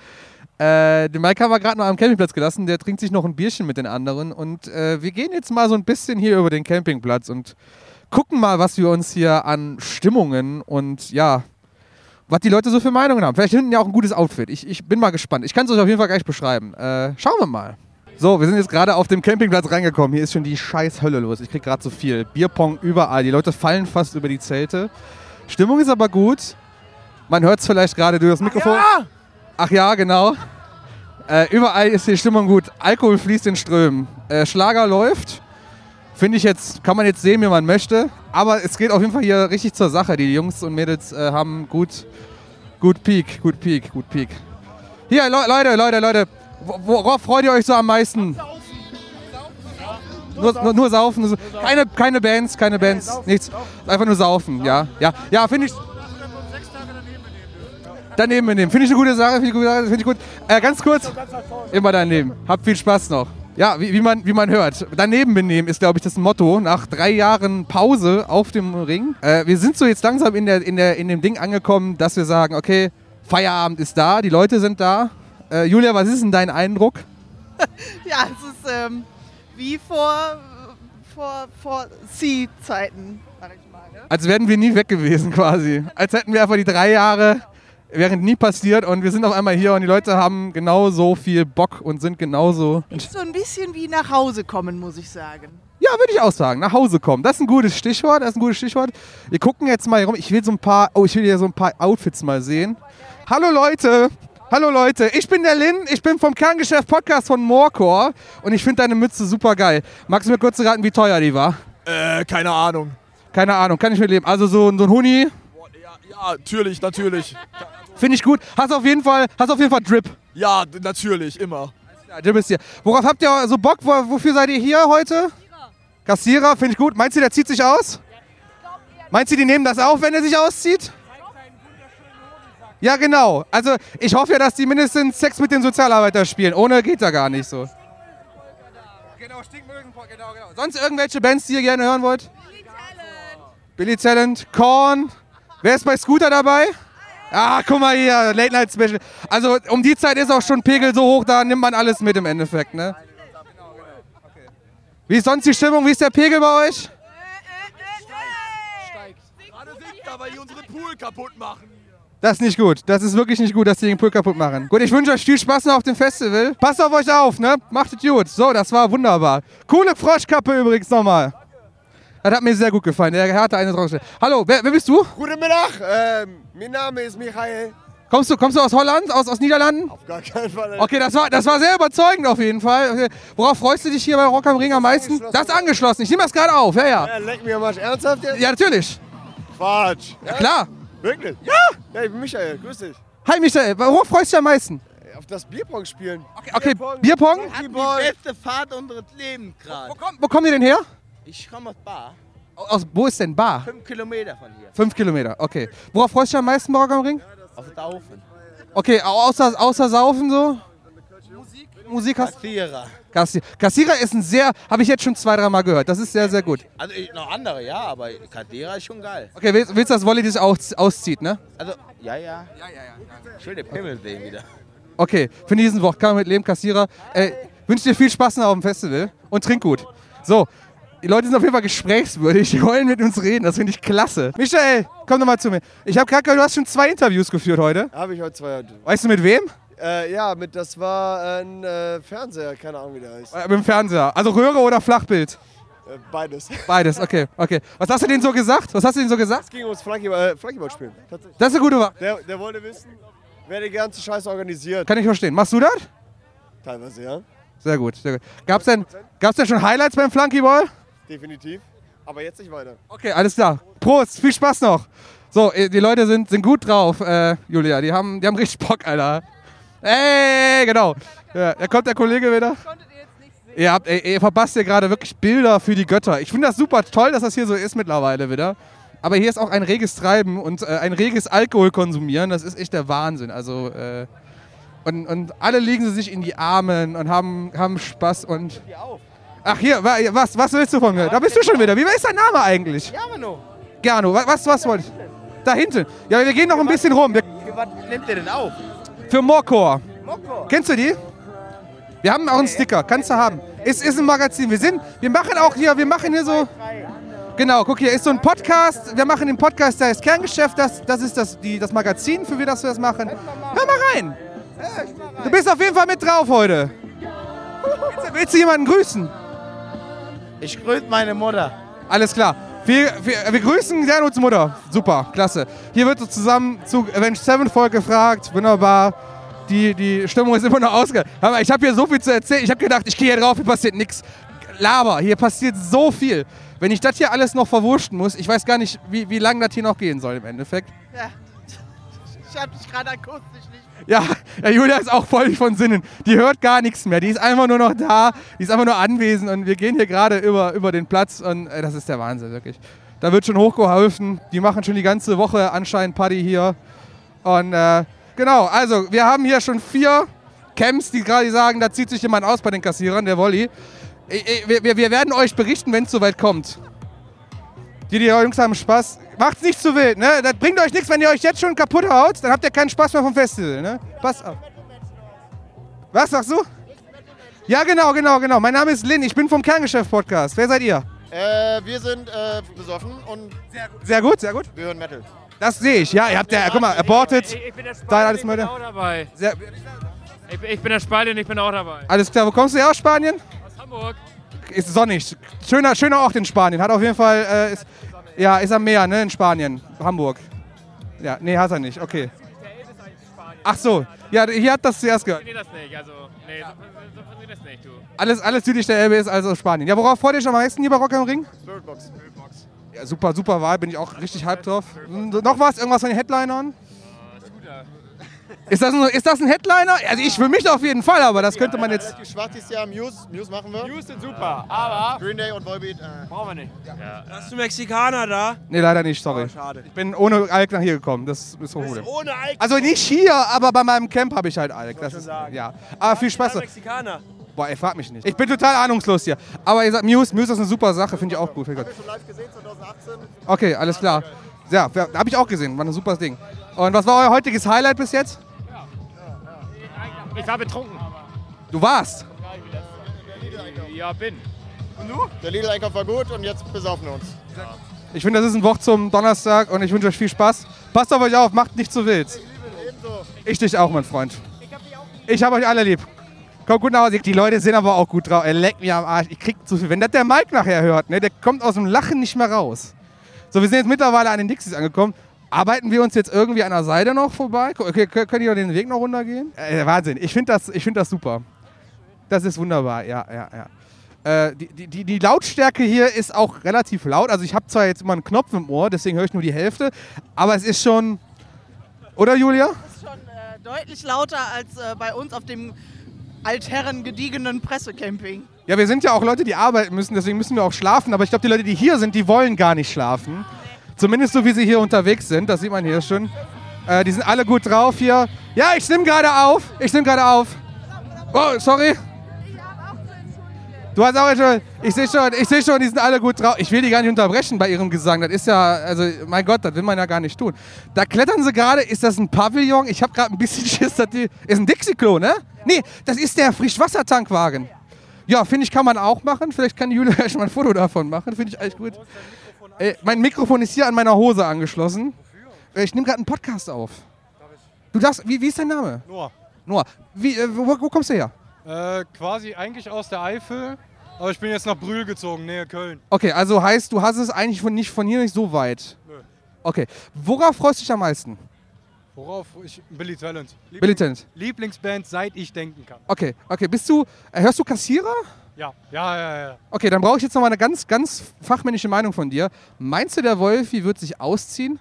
Äh, den Mike haben wir gerade noch am Campingplatz gelassen. Der trinkt sich noch ein Bierchen mit den anderen. Und äh, wir gehen jetzt mal so ein bisschen hier über den Campingplatz und gucken mal, was wir uns hier an Stimmungen und ja, was die Leute so für Meinungen haben. Vielleicht hinten ja auch ein gutes Outfit. Ich, ich bin mal gespannt. Ich kann es euch auf jeden Fall gleich beschreiben. Äh, schauen wir mal. So, wir sind jetzt gerade auf dem Campingplatz reingekommen. Hier ist schon die scheiß Hölle los. Ich krieg gerade so viel. Bierpong überall. Die Leute fallen fast über die Zelte. Stimmung ist aber gut. Man hört es vielleicht gerade durch das Mikrofon. Ach ja, genau. Äh, überall ist die Stimmung gut. Alkohol fließt in Strömen. Äh, Schlager läuft. Finde ich jetzt, kann man jetzt sehen, wie man möchte. Aber es geht auf jeden Fall hier richtig zur Sache. Die Jungs und Mädels äh, haben gut, gut Peak, gut Peak, gut Peak. Hier, Le Leute, Leute, Leute. wo- Worauf freut ihr euch so am meisten? Nur, nur, nur saufen. so- Keine, keine Bands, keine Bands, nichts. Einfach nur saufen, ja. Ja, ja finde ich. Daneben nehmen. Finde ich eine gute Sache, finde ich, finde ich gut. Äh, ganz kurz. Immer daneben. Habt viel Spaß noch. Ja, wie, wie, man, wie man hört. Daneben benehmen ist, glaube ich, das Motto. Nach drei Jahren Pause auf dem Ring. Äh, wir sind so jetzt langsam in, der, in, der, in dem Ding angekommen, dass wir sagen, okay, Feierabend ist da, die Leute sind da. Äh, Julia, was ist denn dein Eindruck? Ja, es ist ähm, wie vor, vor, vor Sie-Zeiten, sag ich mal. Ne? Als wären wir nie weg gewesen quasi. Als hätten wir einfach die drei Jahre, wären nie passiert und wir sind auf einmal hier und die Leute haben genauso viel Bock und sind genauso... Ist so ein bisschen wie nach Hause kommen, muss ich sagen. Ja, würde ich auch sagen. Nach Hause kommen. Das ist ein gutes Stichwort. Das ist ein gutes Stichwort. Wir gucken jetzt mal hier rum. Ich will so ein paar. Oh, ich will hier so ein paar Outfits mal sehen. Hallo Leute. Hallo Leute. Ich bin der Lin. Ich bin vom Kerngeschäft Podcast von Morecore und ich finde deine Mütze super geil. Magst du mir kurz raten, wie teuer die war? Äh, keine Ahnung. Keine Ahnung, kann ich mitleben. Also so, so ein Huni, Ja, ja, natürlich, natürlich. Finde ich gut. Hast auf jeden Fall, hast auf jeden Fall Drip. Ja, natürlich, immer. Ja, Drip ist hier. Worauf habt ihr so Bock? Wo, wofür seid ihr hier heute? Kassierer, finde ich gut. Meinst du, der zieht sich aus? Meinst du, die nehmen das auf, wenn er sich auszieht? Ja, genau. Also ich hoffe ja, dass die mindestens Sex mit den Sozialarbeitern spielen. Ohne geht da gar nicht so. Genau, Stinkmögen, genau, genau. Sonst irgendwelche Bands, die ihr gerne hören wollt? Billy Talent, Korn. Wer ist bei Scooter dabei? Ah, guck mal hier, Late Night Special. Also um die Zeit ist auch schon Pegel so hoch, da nimmt man alles mit im Endeffekt, ne? Wie ist sonst die Stimmung? Wie ist der Pegel bei euch? Das ist nicht gut. Das ist wirklich nicht gut, dass die den Pool kaputt machen. Gut, ich wünsche euch viel Spaß noch auf dem Festival. Passt auf euch auf, ne? Macht es gut. So, das war wunderbar. Coole Froschkappe übrigens nochmal. Das hat mir sehr gut gefallen. Der Herr hatte eine draufgestellt. Hallo, wer, wer bist du? Guten Mittag, ähm, mein Name ist Michael. Kommst du, kommst du aus Holland? Aus, aus Niederlanden? Auf gar keinen Fall. Okay, das war, das war sehr überzeugend auf jeden Fall. Okay. Worauf freust du dich hier bei Rock am Ring am meisten? Das ist angeschlossen. Ich nehme das gerade auf. Ja, ja. Ja, leck mir am Arsch. Ernsthaft jetzt? Ja, natürlich. Quatsch. Ja, klar. Wirklich? Ja. Ja, ich bin Michael. Grüß dich. Hi Michael, worauf freust du dich am meisten? Auf das Bierpong spielen. Okay, okay Bierpong? Bierpong. beste Fahrt unseres Lebens gerade. Wo, komm, wo kommen die denn her? Ich komme aus Bar. Aus, wo ist denn Bar? Fünf Kilometer von hier. Fünf Kilometer, okay. Worauf freust du dich am meisten bei Rock am Ring? Auf Saufen. Okay, au- außer, außer Saufen so? Musik? Musik hast Kassierer. Kassi Kassierer ist ein sehr, habe ich jetzt schon zwei, dreimal gehört. Das ist sehr, sehr gut. Also ich, noch andere, ja, aber Kassierer ist schon geil. Okay, willst, willst du, dass Wolli dich aus, auszieht, ne? Also, ja, ja. Schöne Pimmel sehen wieder. Okay, für diesen Wort kann man mit leben, Kassierer. Äh, wünsche dir viel Spaß noch auf dem Festival und trink gut. So, die Leute sind auf jeden Fall gesprächswürdig, die wollen mit uns reden, das finde ich klasse. Michael, komm doch mal zu mir. Ich habe gerade gehört, du hast schon zwei Interviews geführt heute. Habe ich heute zwei. Weißt du mit wem? Äh, ja, mit, das war ein äh, Fernseher, keine Ahnung wie der heißt. Äh, mit dem Fernseher. Also Röhre oder Flachbild? Äh, beides. Beides, okay, okay. Was hast du denen so gesagt? Was hast du denen so gesagt? Es ging ums Flankyball, äh, Flankyball spielen. Das ist eine gute Wahl. Der, der wollte wissen, wer die ganze Scheiße organisiert. Kann ich verstehen. Machst du das? Teilweise, ja. Sehr gut, sehr gut. Gab's denn, gab's denn schon Highlights beim Flunkyball? Definitiv. Aber jetzt nicht weiter. Okay, alles klar. Prost, viel Spaß noch. So, äh, die Leute sind, sind gut drauf, äh, Julia. Die haben, die haben richtig Bock, Alter. Ey, genau. Ja, da kommt der Kollege wieder. Ihr, habt, ey, ihr verpasst hier gerade wirklich Bilder für die Götter. Ich finde das super toll, dass das hier so ist mittlerweile wieder. Aber hier ist auch ein reges Treiben und äh, ein reges Alkoholkonsumieren. Das ist echt der Wahnsinn. Also, äh, und, und alle legen sie sich in die Armen und haben, haben Spaß und. Ach hier, wa- was, was willst du von mir? Da bist du schon wieder. Wie ist dein Name eigentlich? Jano, Gano, wa- was, was wollt Da hinten. Ja, wir gehen noch ein bisschen rum. Wir, was nimmt ihr denn auf? für Morcor. Mokko. Kennst du die? Wir haben auch einen Sticker. Kannst du haben. Ist, ist ein Magazin. Wir sind, wir machen auch hier, wir machen hier so. Genau, guck hier, ist so ein Podcast. Wir machen den Podcast, der heißt Kerngeschäft. Das, das ist das, die, das Magazin, für wir das wir das machen. Hör mal rein. Du bist auf jeden Fall mit drauf heute. Willst, du- willst du jemanden grüßen? Ich grüße meine Mutter. Alles klar. Wir, wir, wir grüßen Gernuts Mutter. Super, klasse. Hier wird zusammen zu Avenged Sevenfold gefragt. Wunderbar. Die, die Stimmung ist immer noch ausge... Hör mal, Ich habe hier so viel zu erzählen. Ich habe gedacht, ich gehe hier drauf, hier passiert nichts. Laber, hier passiert so viel. Wenn ich das hier alles noch verwursten muss, ich weiß gar nicht, wie, wie lange das hier noch gehen soll im Endeffekt. Ja. Ich hab dich gerade akustisch nicht. Ja, Julia ist auch voll von Sinnen. Die hört gar nichts mehr. Die ist einfach nur noch da. Die ist einfach nur anwesend und wir gehen hier gerade über, über den Platz und äh, das ist der Wahnsinn, wirklich. Da wird schon hochgeholfen. Die machen schon die ganze Woche anscheinend Party hier. Und äh, genau, also wir haben hier schon vier Camps, die gerade sagen, da zieht sich jemand aus bei den Kassierern, der Wolli. Äh, äh, wir, wir werden euch berichten, wenn es soweit kommt. Die, die Jungs haben Spaß. Macht's nicht zu wild, ne? Das bringt euch nichts, wenn ihr euch jetzt schon kaputt haut, dann habt ihr keinen Spaß mehr vom Festival, ne? Pass auf. Was sagst du? Ja, genau, genau, genau. Mein Name ist Lin, ich bin vom Kerngeschäft-Podcast. Wer seid ihr? Äh, wir sind äh, besoffen und Sehr gut, sehr gut. wir hören Metal. Das sehe ich, ja. Ihr habt ja, guck mal, aborted. Ich bin der alles ich bin auch dabei. Sehr, Ich, ich bin der Spanier, ich bin auch dabei. alles klar, wo kommst du her aus Spanien? Aus Hamburg. Ist sonnig. Schöner, schöner Ort in Spanien. Hat auf jeden Fall, äh, ist, ja, ist am Meer, ne, in Spanien. Hamburg. Ja, nee, hat er nicht, okay. Ach so, ja, hier hat das zuerst gehört. Nee, das nicht. Also, nee, so, funktioniert das nicht, du. Alles, alles südlich der Elbe ist also Spanien. Ja, worauf freut ihr euch am meisten hier bei Rock am Ring? Spiritbox. Ja, super, super Wahl, bin ich auch richtig hyped drauf. Noch was? Irgendwas von den Headlinern? Ist das, ein, ist das ein Headliner? Also ich für mich auf jeden Fall, aber das könnte man jetzt... Relativ schwach dieses Jahr. Muse, Muse machen wir. News sind super, aber Green Day und Volbeat. Äh, brauchen wir nicht. Hast du Mexikaner da? Nee, leider nicht, sorry. Oh, schade. Ich bin ohne Alk nach hier gekommen, das ist so cool. Ohne Alk. Also nicht hier, aber bei meinem Camp habe ich halt Alk. Das ist, ja. Aber viel Spaß. Mexikaner. Boah, ey, frag mich nicht. Ich bin total ahnungslos hier. Aber ihr sagt, Muse, Muse ist eine super Sache, finde ich auch gut. Ich gut. schon live gesehen 2018. Okay, alles klar. Ja, habe ich auch gesehen, war ein super Ding. Und was war euer heutiges Highlight bis jetzt? Ich war betrunken. Du warst. Ja, bin. Der Lidl-Einkauf war gut und jetzt besaufen wir uns. Ich finde, das ist ein Wort zum Donnerstag und ich wünsche euch viel Spaß. Passt auf euch auf, macht nicht zu wild. Ich dich auch, mein Freund. Ich habe euch alle lieb. Kommt gut nach Hause. Die Leute sind aber auch gut drauf. Er leckt mir am Arsch. Ich krieg zu viel. Wenn das der Mike nachher hört, ne, der kommt aus dem Lachen nicht mehr raus. So, wir sind jetzt mittlerweile an den Dixies angekommen. Arbeiten wir uns jetzt irgendwie an der Seite noch vorbei? Okay, kö- könnt ihr den Weg noch runtergehen? Äh, Wahnsinn. Ich finde das, ich find das super. Das ist wunderbar, ja, ja, ja. Äh, die, die, die, Lautstärke hier ist auch relativ laut. Also ich habe zwar jetzt immer einen Knopf im Ohr, deswegen höre ich nur die Hälfte, aber es ist schon. Oder Julia? ist schon äh, deutlich lauter als äh, bei uns auf dem altherren gediegenen Pressecamping. Ja, wir sind ja auch Leute, die arbeiten müssen, deswegen müssen wir auch schlafen. Aber ich glaube, die Leute, die hier sind, die wollen gar nicht schlafen. Zumindest so, wie sie hier unterwegs sind. Das sieht man hier schon. Äh, die sind alle gut drauf hier. Ja, ich nehme gerade auf. Ich nehme gerade auf. Oh, sorry. Du hast auch schon. Ich sehe schon, ich sehe schon, die sind alle gut drauf. Ich will die gar nicht unterbrechen bei ihrem Gesang. Das ist ja, also, mein Gott, das will man ja gar nicht tun. Da klettern sie gerade. Ist das ein Pavillon? Ich habe gerade ein bisschen Schiss, dass die. Ist ein Dixie-Klo, ne? Nee, das ist der Frischwassertankwagen. Ja, finde ich, kann man auch machen. Vielleicht kann Julia schon mal ein Foto davon machen. Finde ich echt gut. Äh, mein Mikrofon ist hier an meiner Hose angeschlossen. Äh, ich nehme gerade einen Podcast auf. Du darfst, wie, wie ist dein Name? Noah. Noah. Wie, äh, wo, wo kommst du her? Äh, quasi eigentlich aus der Eifel, aber ich bin jetzt nach Brühl gezogen, Nähe Köln. Okay, also heißt, du hast es eigentlich von, nicht, von hier nicht so weit. Nö. Okay. Worauf freust du dich am meisten? Worauf ich. Billy Talent. Billy Talent. Lieblingsband, seit ich denken kann. Okay, okay. Bist du, äh, hörst du Kassierer? Ja, ja, ja, ja. Okay, dann brauche ich jetzt noch mal eine ganz, ganz fachmännische Meinung von dir. Meinst du, der Wolfi wird sich ausziehen?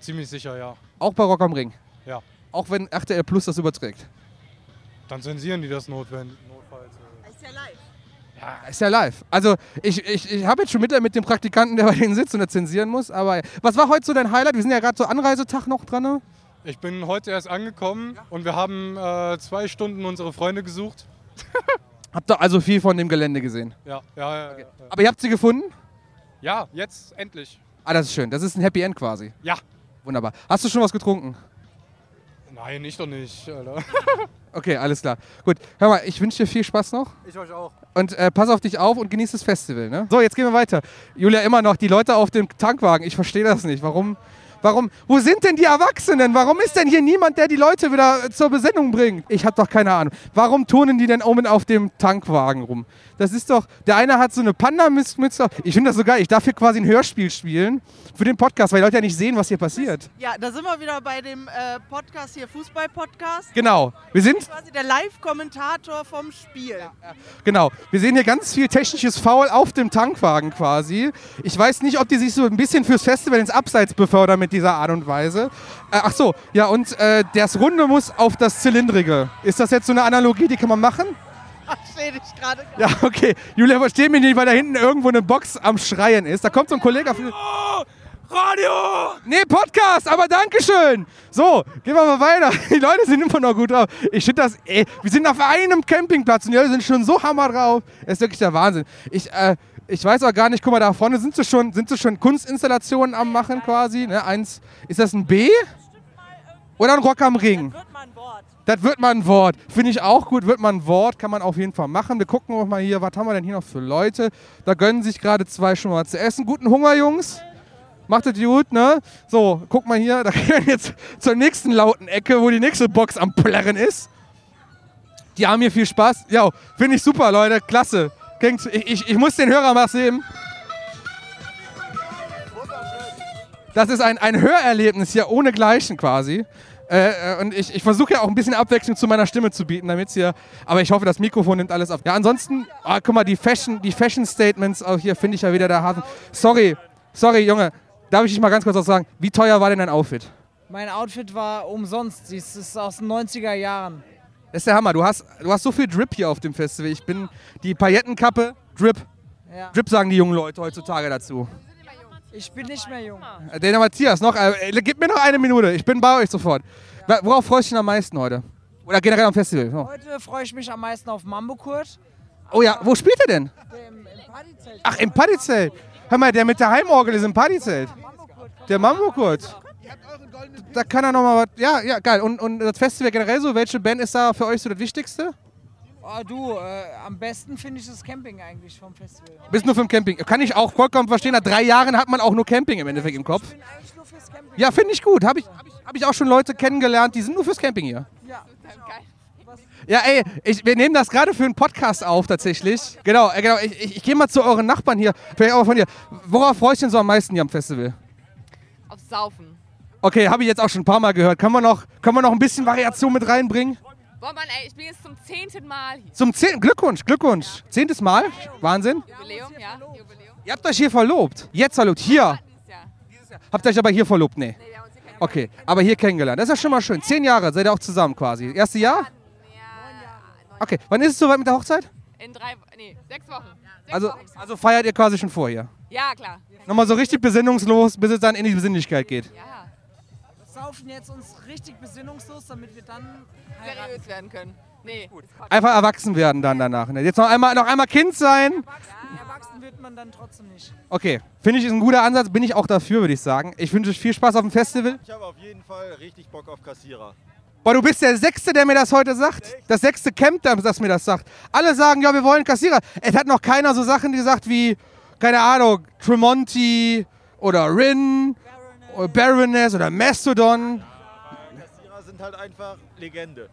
Ziemlich sicher, ja. Auch bei Rock am Ring? Ja. Auch wenn RTL Plus das überträgt? Dann zensieren die das notwendig. Ist ja live. Ja, ist ja live. Also ich, ich, ich habe jetzt schon Mitleid mit dem Praktikanten, der bei denen sitzt und das zensieren muss. Aber was war heute so dein Highlight? Wir sind ja gerade so Anreisetag noch dran. Ne? Ich bin heute erst angekommen und wir haben äh, zwei Stunden unsere Freunde gesucht. Habt ihr also viel von dem Gelände gesehen? Ja, ja, ja. ja. Aber ihr habt sie gefunden? Ja, jetzt endlich. Ah, das ist schön. Das ist ein Happy End quasi. Ja. Wunderbar. Hast du schon was getrunken? Nein, ich doch nicht, Alter. Okay, alles klar. Gut, hör mal, ich wünsche dir viel Spaß noch. Ich euch auch. Und äh, pass auf dich auf und genieß das Festival. Ne? So, jetzt gehen wir weiter. Julia, immer noch die Leute auf dem Tankwagen. Ich verstehe das nicht. Warum? Warum? Wo sind denn die Erwachsenen? Warum ist denn hier niemand, der die Leute wieder zur Besendung bringt? Ich habe doch keine Ahnung. Warum turnen die denn oben auf dem Tankwagen rum? Das ist doch. Der eine hat so eine Panda-Mütze. Ich finde das so geil. Ich darf hier quasi ein Hörspiel spielen für den Podcast, weil die Leute ja nicht sehen, was hier passiert. Ja, da sind wir wieder bei dem äh, Podcast hier, Fußball-Podcast. Genau. Wir sind Quasi der Live-Kommentator vom Spiel. Genau. Wir sehen hier ganz viel technisches Foul auf dem Tankwagen quasi. Ich weiß nicht, ob die sich so ein bisschen fürs Festival ins Abseits befördern mit dieser Art und Weise. Äh, ach so, ja, und äh, das Runde muss auf das Zylindrige. Ist das jetzt so eine Analogie, die kann man machen? Verstehe dich gerade. Ja, okay. Julia versteht mich nicht, weil da hinten irgendwo eine Box am Schreien ist. Da kommt so ein Kollege auf. Radio! Nee, Podcast, aber Dankeschön. So, gehen wir mal weiter. Die Leute sind immer noch gut drauf. Ich finde das, ey, wir sind auf einem Campingplatz und die Leute sind schon so hammer drauf. Das ist wirklich der Wahnsinn. Ich, äh, ich weiß auch gar nicht, guck mal, da vorne sind sie schon, sind sie schon Kunstinstallationen am machen quasi. Ne? Eins, ist das ein B? Oder ein Rock am Ring? Das wird mal ein Wort. Finde ich auch gut, wird mal ein Wort, kann man auf jeden Fall machen. Wir gucken auch mal hier, was haben wir denn hier noch für Leute? Da gönnen sich gerade zwei schon mal zu essen. Guten Hunger, Jungs. Macht es gut, ne? So, guck mal hier, da gehen wir jetzt zur nächsten lauten Ecke, wo die nächste Box am Plärren ist. Die haben hier viel Spaß. Ja, finde ich super, Leute. Klasse. Ich, ich, ich muss den Hörer mal sehen. Das ist ein, ein Hörerlebnis hier ohne Gleichen quasi. Äh, äh, und ich, ich versuche ja auch ein bisschen Abwechslung zu meiner Stimme zu bieten, damit hier. Aber ich hoffe, das Mikrofon nimmt alles auf. Ja, ansonsten, ah, guck mal, die Fashion, die Fashion Statements auch hier finde ich ja wieder der Hafen. Sorry, sorry, Junge. Darf ich dich mal ganz kurz was sagen? Wie teuer war denn dein Outfit? Mein Outfit war umsonst. Das ist aus den 90er Jahren. Das ist der Hammer. Du hast, du hast so viel Drip hier auf dem Festival. Ich bin die Paillettenkappe, Drip. Ja. Drip sagen die jungen Leute heutzutage dazu. Ich bin nicht mehr jung. Äh, Der Matthias, noch, äh, gib mir noch eine Minute. Ich bin bei euch sofort. Wa- Worauf freust du dich am meisten heute? Oder generell am Festival? So. Heute freue ich mich am meisten auf Mambo Kurt. Oh ja, wo spielt er denn? Im, im Partyzelt. Ach, im Partyzelt. Hör mal, der mit der Heimorgel ist im Partyzelt. Der Mambo Kurt. Da kann er nochmal was. Ja, ja, geil. Und, und das Festival generell so, welche Band ist da für euch so das Wichtigste? Oh, du, äh, am besten finde ich das Camping eigentlich vom Festival. Bist nur für Camping. Kann ich auch vollkommen verstehen. Nach drei Jahren hat man auch nur Camping im Endeffekt im Kopf. Ja, finde ich gut. Habe ich, hab ich, hab ich auch schon Leute kennengelernt, die sind nur fürs Camping hier. Ja, Ja, ey, ich, wir nehmen das gerade für einen Podcast auf tatsächlich. Genau, äh, genau. Ich, ich, ich gehe mal zu euren Nachbarn hier. Vielleicht auch von dir. Worauf freust du denn so am meisten hier am Festival? Aufs Saufen. Okay, habe ich jetzt auch schon ein paar Mal gehört. Können wir noch, können wir noch ein bisschen Variation mit reinbringen? Boah, Mann, ey, ich bin jetzt zum zehnten Mal hier. Zum zehnten, Glückwunsch, Glückwunsch. Zehntes Mal? Wahnsinn. Jubiläum, ja. Jubiläum. Ihr habt euch hier verlobt. Jetzt verlobt. Hier. Habt ihr euch aber hier verlobt? Nee. Okay, aber hier kennengelernt. Das ist ja schon mal schön. Zehn Jahre seid ihr auch zusammen quasi. Erste Jahr? Okay, wann ist es soweit mit der Hochzeit? In drei, nee, sechs Wochen. Sechs Also, Wochen. also feiert ihr quasi schon vorher. Ja, klar. Nochmal so richtig besinnungslos, bis es dann in die Besinnlichkeit geht. Wir saufen jetzt uns richtig besinnungslos, damit wir dann Seriös werden können. Nee. Gut. Einfach erwachsen werden dann danach. ne? Jetzt noch einmal, noch einmal Kind sein. erwachsen wird man dann trotzdem nicht. Okay, finde ich ist ein guter Ansatz. Bin ich auch dafür, würde ich sagen. Ich wünsche euch viel Spaß auf dem Festival. Ich habe auf jeden Fall richtig Bock auf Kassierer. Boah, du bist der Sechste, der mir das heute sagt. Das sechste Camp, das mir das sagt. Alle sagen, ja, wir wollen Kassierer. Es hat noch keiner so Sachen gesagt wie, keine Ahnung, Tremonti oder Rin oder Baroness oder Mastodon. Kassierer sind halt einfach Legende.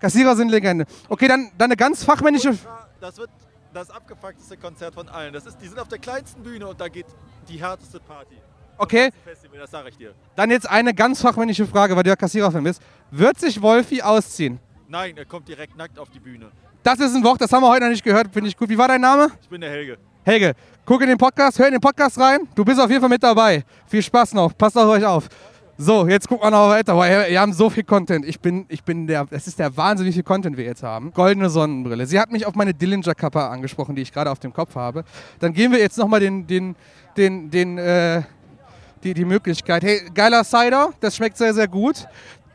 Kassierer sind Legende. Okay, dann, dann eine ganz fachmännische... Das wird das abgefuckteste Konzert von allen. Das ist, die sind auf der kleinsten Bühne und da geht die härteste Party. Okay, Festival, das sage ich dir. dann jetzt eine ganz fachmännische Frage, weil du ja Kassierer-Fan bist. Wird sich Wolfi ausziehen? Nein, er kommt direkt nackt auf die Bühne. Das ist ein Wort, das haben wir heute noch nicht gehört. Finde ich gut. Wie war dein Name? Ich bin der Helge. Helge, guck in den Podcast, hör in den Podcast rein. Du bist auf jeden Fall mit dabei. Viel Spaß noch. Passt auf euch auf. So, jetzt gucken wir noch weiter. Wir haben so viel Content. Ich bin, ich bin der, es ist der Wahnsinn, wie viel Content wir jetzt haben. Goldene Sonnenbrille. Sie hat mich auf meine Dillinger-Kappe angesprochen, die ich gerade auf dem Kopf habe. Dann gehen wir jetzt nochmal den, den, den, den, äh, die, die Möglichkeit. Hey, geiler Cider, das schmeckt sehr, sehr gut.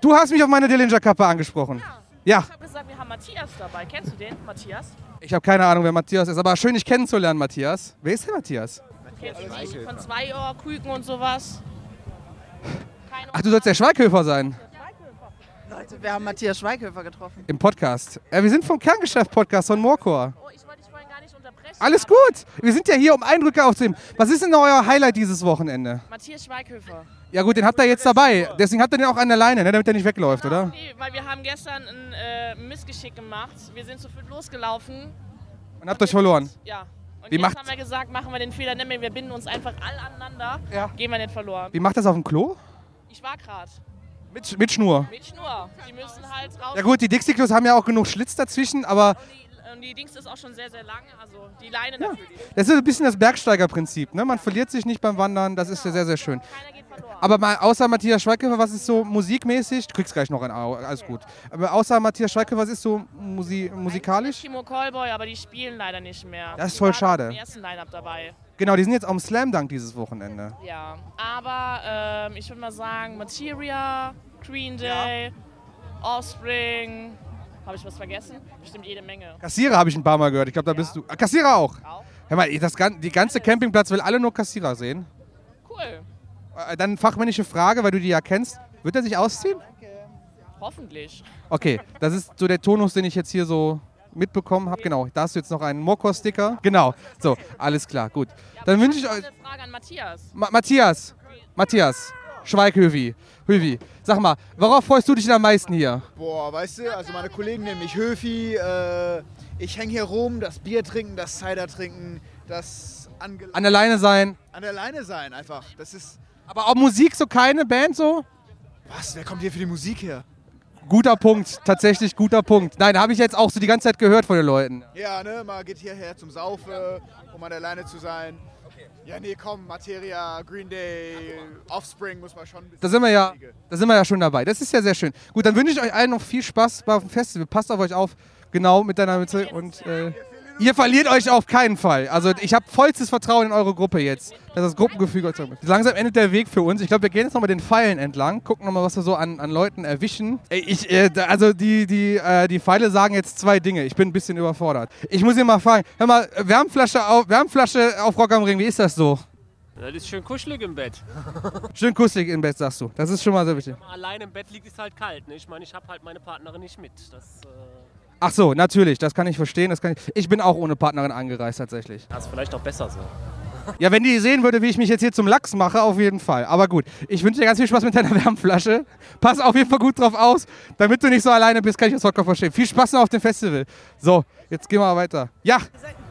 Du hast mich auf meine Dillinger-Kappe angesprochen. Ja. Ich habe gesagt, wir haben Matthias dabei. Kennst du den, Matthias? Ich habe keine Ahnung, wer Matthias ist, aber schön, dich kennenzulernen, Matthias. Wer ist der Matthias? Die von zwei Ohr, Küken und sowas? Ach, du sollst der Schweighöfer sein. Leute, wir haben Matthias Schweighöfer getroffen. Im Podcast. Ja, wir sind vom Kerngeschäft-Podcast von Morcor. Oh, ich wollte dich vorhin gar nicht unterbrechen. Alles gut. Wir sind ja hier, um Eindrücke aufzunehmen. Was ist denn euer Highlight dieses Wochenende? Matthias Schweighöfer. Ja gut, den habt ihr jetzt dabei. Deswegen habt ihr den auch an der Leine, ne, damit er nicht wegläuft, oder? Nee, weil wir haben gestern ein äh, Missgeschick gemacht. Wir sind zu viel losgelaufen. Und habt euch verloren. Ja. Und Wie jetzt haben wir gesagt, machen wir den Fehler nicht mehr. Wir binden uns einfach all aneinander. Gehen wir nicht verloren. Wie macht das auf dem Klo? Ich war gerade. Mit, mit Schnur. Mit Schnur. Die müssen halt raus. Ja gut, die Dixie-Klos haben ja auch genug Schlitz dazwischen, aber Und die Dings ist auch schon sehr, sehr lang. Also die Leine natürlich. das ist ein bisschen das Bergsteigerprinzip. Ne? Man verliert sich nicht beim Wandern, das ist ja sehr, sehr schön. Aber mal außer Matthias Schweighöfer, was ist so musikmäßig? Du kriegst gleich noch ein Auge, alles gut. Aber außer Matthias Schweighöfer, was ist so musi musikalisch? Timo Callboy, aber die spielen leider nicht mehr. Das ist Die voll schade. Im ersten Line-Up dabei. Genau, die sind jetzt am Slam Dunk dieses Wochenende. Ja, aber ähm, ich würde mal sagen, Materia, Green Day, Offspring. Habe ich was vergessen? Bestimmt jede Menge. Kassierer habe ich ein paar Mal gehört. Ich glaube, da bist du. Ah, Kassierer auch. Hör mal, das, die ganze Campingplatz will alle nur Kassierer sehen. Cool. Äh, Dann fachmännische Frage, weil du die ja kennst. Wird er sich ausziehen? Hoffentlich. Okay, das ist so der Tonus, den ich jetzt hier so mitbekommen habe. Genau, da hast du jetzt noch einen Mokor-Sticker. Genau, so, alles klar, gut. Dann wünsche ich euch. Eine Frage an Matthias. Ma Matthias, Matthias, Schweighövi, Hövi, sag mal, worauf freust du dich denn am meisten hier? Boah, weißt du, also meine Kollegen nennen mich Höfi. Äh, ich hänge hier rum, das Bier trinken, das Cider trinken, das ange An der Leine sein. an der Leine sein einfach. Das ist. Aber auch Musik, so keine Band so? Was? Wer kommt hier für die Musik her? Guter Punkt, tatsächlich guter Punkt. Nein, habe ich jetzt auch so die ganze Zeit gehört von den Leuten. Ja, ne, man geht hierher zum Saufen, um an der Leine zu sein. Ja, nee, komm, Materia, Green Day, Offspring muss man schon. ein bisschen Da sind wir ja, da sind wir ja schon dabei. Das ist ja sehr schön. Gut, dann wünsche ich euch allen noch viel Spaß beim Festival. Passt auf euch auf, genau mit deiner Mitte und äh, ihr verliert euch auf keinen Fall. Also ich habe vollstes Vertrauen in eure Gruppe jetzt, dass das Gruppengefüge wird. Langsam endet der Weg für uns. Ich glaube, wir gehen jetzt nochmal den Pfeilen entlang, gucken nochmal, was wir so an, an Leuten erwischen. Ich, äh, also die, die, äh, die Pfeile sagen jetzt zwei Dinge. Ich bin ein bisschen überfordert. Ich muss ihn mal fragen. Hör mal, Wärmflasche auf, Wärmflasche auf Rock am Ring, wie ist das so? Das ist schön kuschelig im Bett. Schön kusselig im Bett, sagst du. Das ist schon mal sehr wichtig. Wenn man allein im Bett liegt, ist halt kalt. Ne? Ich meine, ich habe halt meine Partnerin nicht mit. Das, äh, Ach so, natürlich, das kann ich verstehen. Das kann ich, ich bin auch ohne Partnerin angereist tatsächlich. das ist vielleicht auch besser so. Ja, wenn die sehen würde, wie ich mich jetzt hier zum Lachs mache, auf jeden Fall. Aber gut, ich wünsche dir ganz viel Spaß mit deiner Wärmflasche. Pass auf jeden Fall gut drauf aus, damit du nicht so alleine bist, kann ich das vollkommen verstehen. Viel Spaß noch auf dem Festival. So, jetzt gehen wir mal weiter. Ja,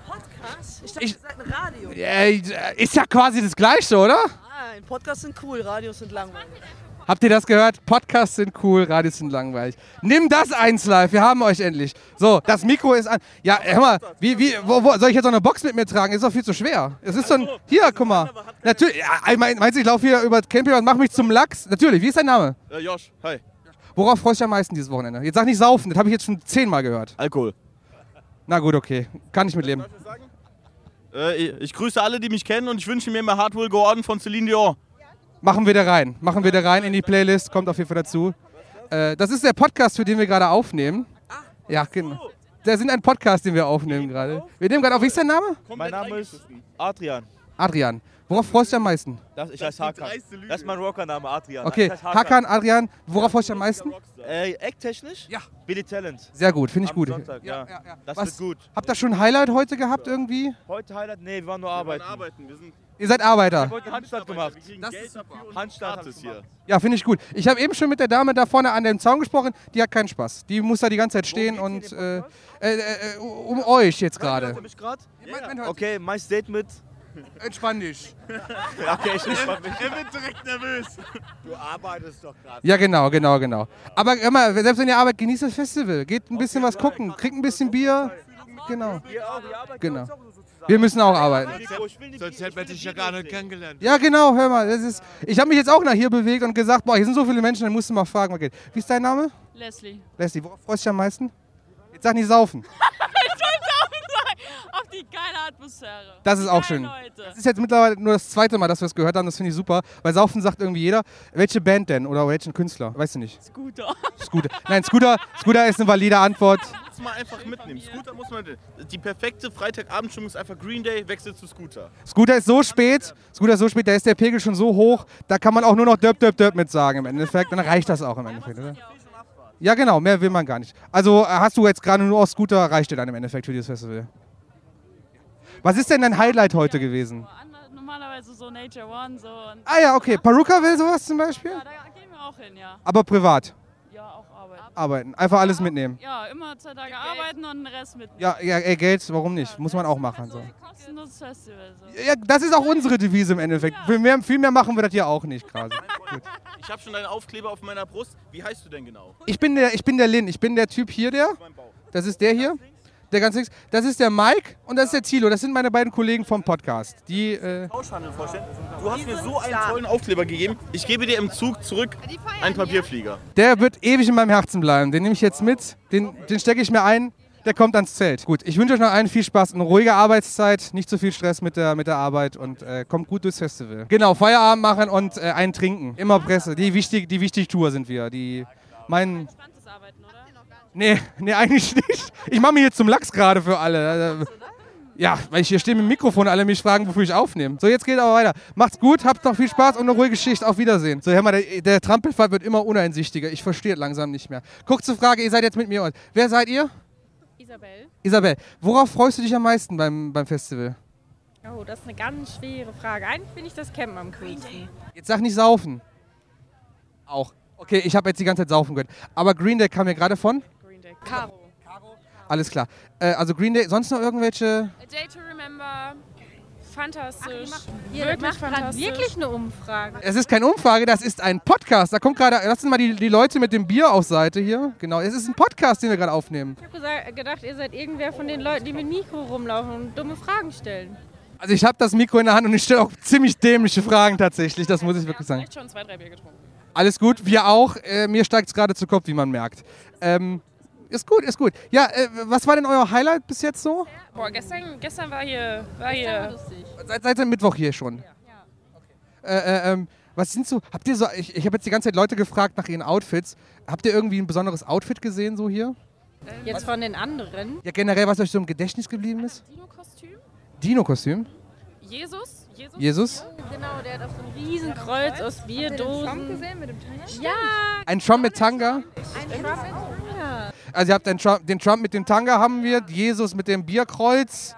Podcast? Ich dachte, ihr seid ein Radio. äh, ist ja quasi das Gleiche, oder? Ah, ein Podcast sind cool, Radios sind langweilig. Habt ihr das gehört? Podcasts sind cool, Radios sind langweilig. Nimm das eins live, wir haben euch endlich. So, das Mikro ist an. Ja, hör mal, wie, wie, wo, wo, soll ich jetzt noch eine Box mit mir tragen? Ist doch viel zu schwer. Es ist so ein. Hier, guck mal. Natürlich, ja, mein, meinst du, ich laufe hier über das Camping und mach mich zum Lachs? Natürlich, wie ist dein Name? Äh, Josh, hi. Worauf freust du dich am meisten dieses Wochenende? Jetzt sag nicht saufen, das habe ich jetzt schon zehnmal gehört. Alkohol. Na gut, okay. Kann ich mitleben. Äh, ich, grüße alle, die mich kennen und ich wünsche mir mehr Hard Will Go On von Celine Dion. Machen wir da rein. Machen wir da rein in die Playlist. Kommt auf jeden Fall dazu. Äh, das ist der Podcast, für den wir gerade aufnehmen. Ja, genau. Der sind ein Podcast, den wir aufnehmen gerade. Wir nehmen gerade auf. Wie ist dein Name? Mein Name ist Adrian. Adrian. Worauf freust du dich am meisten? Das, ich heiße Hakan. Das ist mein Rockername, Adrian. Okay, heiß Hakan, Adrian. Worauf freust du dich am meisten? Äh, Ecktechnisch? Ja. Billy Talent. Sehr gut, finde ich Am gut. Sonntag, ja. Das Was- wird gut. Habt ihr schon ein Highlight heute gehabt irgendwie? Heute Highlight? Nee, wir waren nur arbeiten. Wir sind Ihr seid Arbeiter. Ich habe heute einen Handstand gemacht. Das ist Handstand ich hier. Ja, finde ich gut. Ich habe eben schon mit der Dame da vorne an dem Zaun gesprochen. Die hat keinen Spaß. Die muss da die ganze Zeit stehen und äh, äh, äh, um euch jetzt gerade. Okay, mein Statement. Entspann dich. Okay, ich entspann mich. Er wird direkt nervös. Du arbeitest doch gerade. Ja, genau, genau, genau. Aber immer, selbst wenn ihr arbeitet, genießt das Festival. Geht ein bisschen was gucken. Kriegt ein bisschen Bier. Genau. Genau. Wir müssen auch arbeiten. Sonst hätten wir dich ja gar nicht kennengelernt. Ja, genau, hör mal. Das ist, ich habe mich jetzt auch nach hier bewegt und gesagt, boah, hier sind so viele Menschen, dann musst du mal fragen, was geht. Wie ist dein Name? Leslie. Leslie, worauf freust du dich am meisten? Jetzt sag nicht saufen. ich wollte auch sagen, auf die geile Atmosphäre. Das ist auch schön. Leute. Das ist jetzt mittlerweile nur das zweite Mal, dass wir es gehört haben. Das finde ich super. Weil Saufen sagt irgendwie jeder. Welche Band denn oder welchen Künstler? Weißt du nicht. Scooter. Scooter. Nein, Scooter, Scooter ist eine valide Antwort. Muss man einfach mitnehmen. Scooter muss man. Die perfekte Freitagabendstimmung ist einfach Green Day, wechselt zu Scooter. Scooter ist so spät, Scooter ist so spät, da ist der Pegel schon so hoch, da kann man auch nur noch Döp, Döp, Döp mit sagen im Endeffekt. Dann reicht das auch im Endeffekt, oder? Ja, genau, mehr will man gar nicht. Also äh, hast du jetzt gerade nur aus Scooter, reicht dir dann im Endeffekt für dieses Festival. Was ist denn dein Highlight heute gewesen? Normalerweise so Nature One, so. Und Ah ja, okay. Paruka will sowas zum Beispiel? Ja, da gehen wir auch hin, ja. Aber privat. Ja, arbeiten. Einfach alles mitnehmen. Ja, immer zwei Tage arbeiten und den Rest mitnehmen. Ja, ja ey, Geld, warum nicht? Muss man auch machen. So. Kostenloses Festival. So. Ja, das ist auch unsere Devise im Endeffekt. Viel, mehr, viel mehr machen wir das hier auch nicht gerade. Ich habe schon deinen Aufkleber auf meiner Brust. Wie heißt du denn genau? Ich bin der, ich bin der Lin. Ich bin der Typ hier, der. Das ist der hier. Der ganz links. Das ist der Mike und das ist der Thilo. Das sind meine beiden Kollegen vom Podcast. Die. Äh, Tauschhandel vorstellen. Du hast mir so einen tollen Aufkleber gegeben. Ich gebe dir im Zug zurück einen Papierflieger. der wird ewig in meinem Herzen bleiben. Den nehme ich jetzt mit. Den, den stecke ich mir ein. Der kommt ans Zelt. Gut, ich wünsche euch noch allen viel Spaß, eine ruhige Arbeitszeit, nicht zu viel Stress mit der, mit der Arbeit und äh, kommt gut durchs Festival. Genau, Feierabend machen und äh, einen trinken. Immer Presse. Die wichtig, die wichtig Tour sind wir. Die meinen. Nee, nee, eigentlich nicht. Ich mache mich jetzt zum Lachs gerade für alle. Äh, Ja, weil ich hier stehe mit dem Mikrofon, alle mich fragen, wofür ich aufnehme. So, jetzt geht aber weiter. Macht's gut, habt noch viel Spaß und eine ruhige Schicht. Auf Wiedersehen. So, hör mal, der, der Trampelfall wird immer uneinsichtiger. Ich verstehe es langsam nicht mehr. Kurze Frage, ihr seid jetzt mit mir. Und wer seid ihr? Isabel. Isabel, worauf freust du dich am meisten beim, beim Festival? Oh, das ist eine ganz schwere Frage. Eigentlich finde ich das Campen am coolsten. Jetzt sag nicht saufen. Auch. Okay, ich habe jetzt die ganze Zeit saufen gehört. Aber Green Day kam mir gerade von? Caro. Alles klar. Äh, also Green Day, sonst noch irgendwelche? A Day to Remember. Fantastisch. Ihr wirklich macht gerade fantastisch. wirklich eine Umfrage. Es ist keine Umfrage, das ist ein Podcast. Da kommt gerade, lass uns mal die, die Leute mit dem Bier auf Seite hier. Genau, es ist ein Podcast, den wir gerade aufnehmen. Ich habe gedacht, ihr seid irgendwer von den Leuten, die mit Mikro rumlaufen und dumme Fragen stellen. Also ich habe das Mikro in der Hand und ich stelle auch ziemlich dämliche Fragen tatsächlich, das muss ich wirklich sagen. Echt schon zwei, drei Bier getrunken. Alles gut, wir auch. Äh, mir steigt es gerade zu Kopf, wie man merkt. Ähm, ist gut, ist gut. Ja, äh, was war denn euer Highlight bis jetzt so? Boah, gestern, gestern war hier. War hier Seit, seit dem Mittwoch hier schon. Äh, äh, ähm, was sind so, habt ihr so, ich, ich habe jetzt die ganze Zeit Leute gefragt nach ihren Outfits. Habt ihr irgendwie ein besonderes Outfit gesehen so hier? Jetzt von den anderen. Ja, generell, was euch so im Gedächtnis geblieben ist? Dino-Kostüm. Dino-Kostüm? Jesus. Jesus. Jesus? Genau, der hat auch so ein Riesenkreuz aus Bierdosen. Trump gesehen mit dem Tanga? Ja, Ein Trump mit Tanga? ein Trump mit Tanga. Also ihr habt den Trump, den Trump mit dem Tanga haben wir, Jesus mit dem Bierkreuz,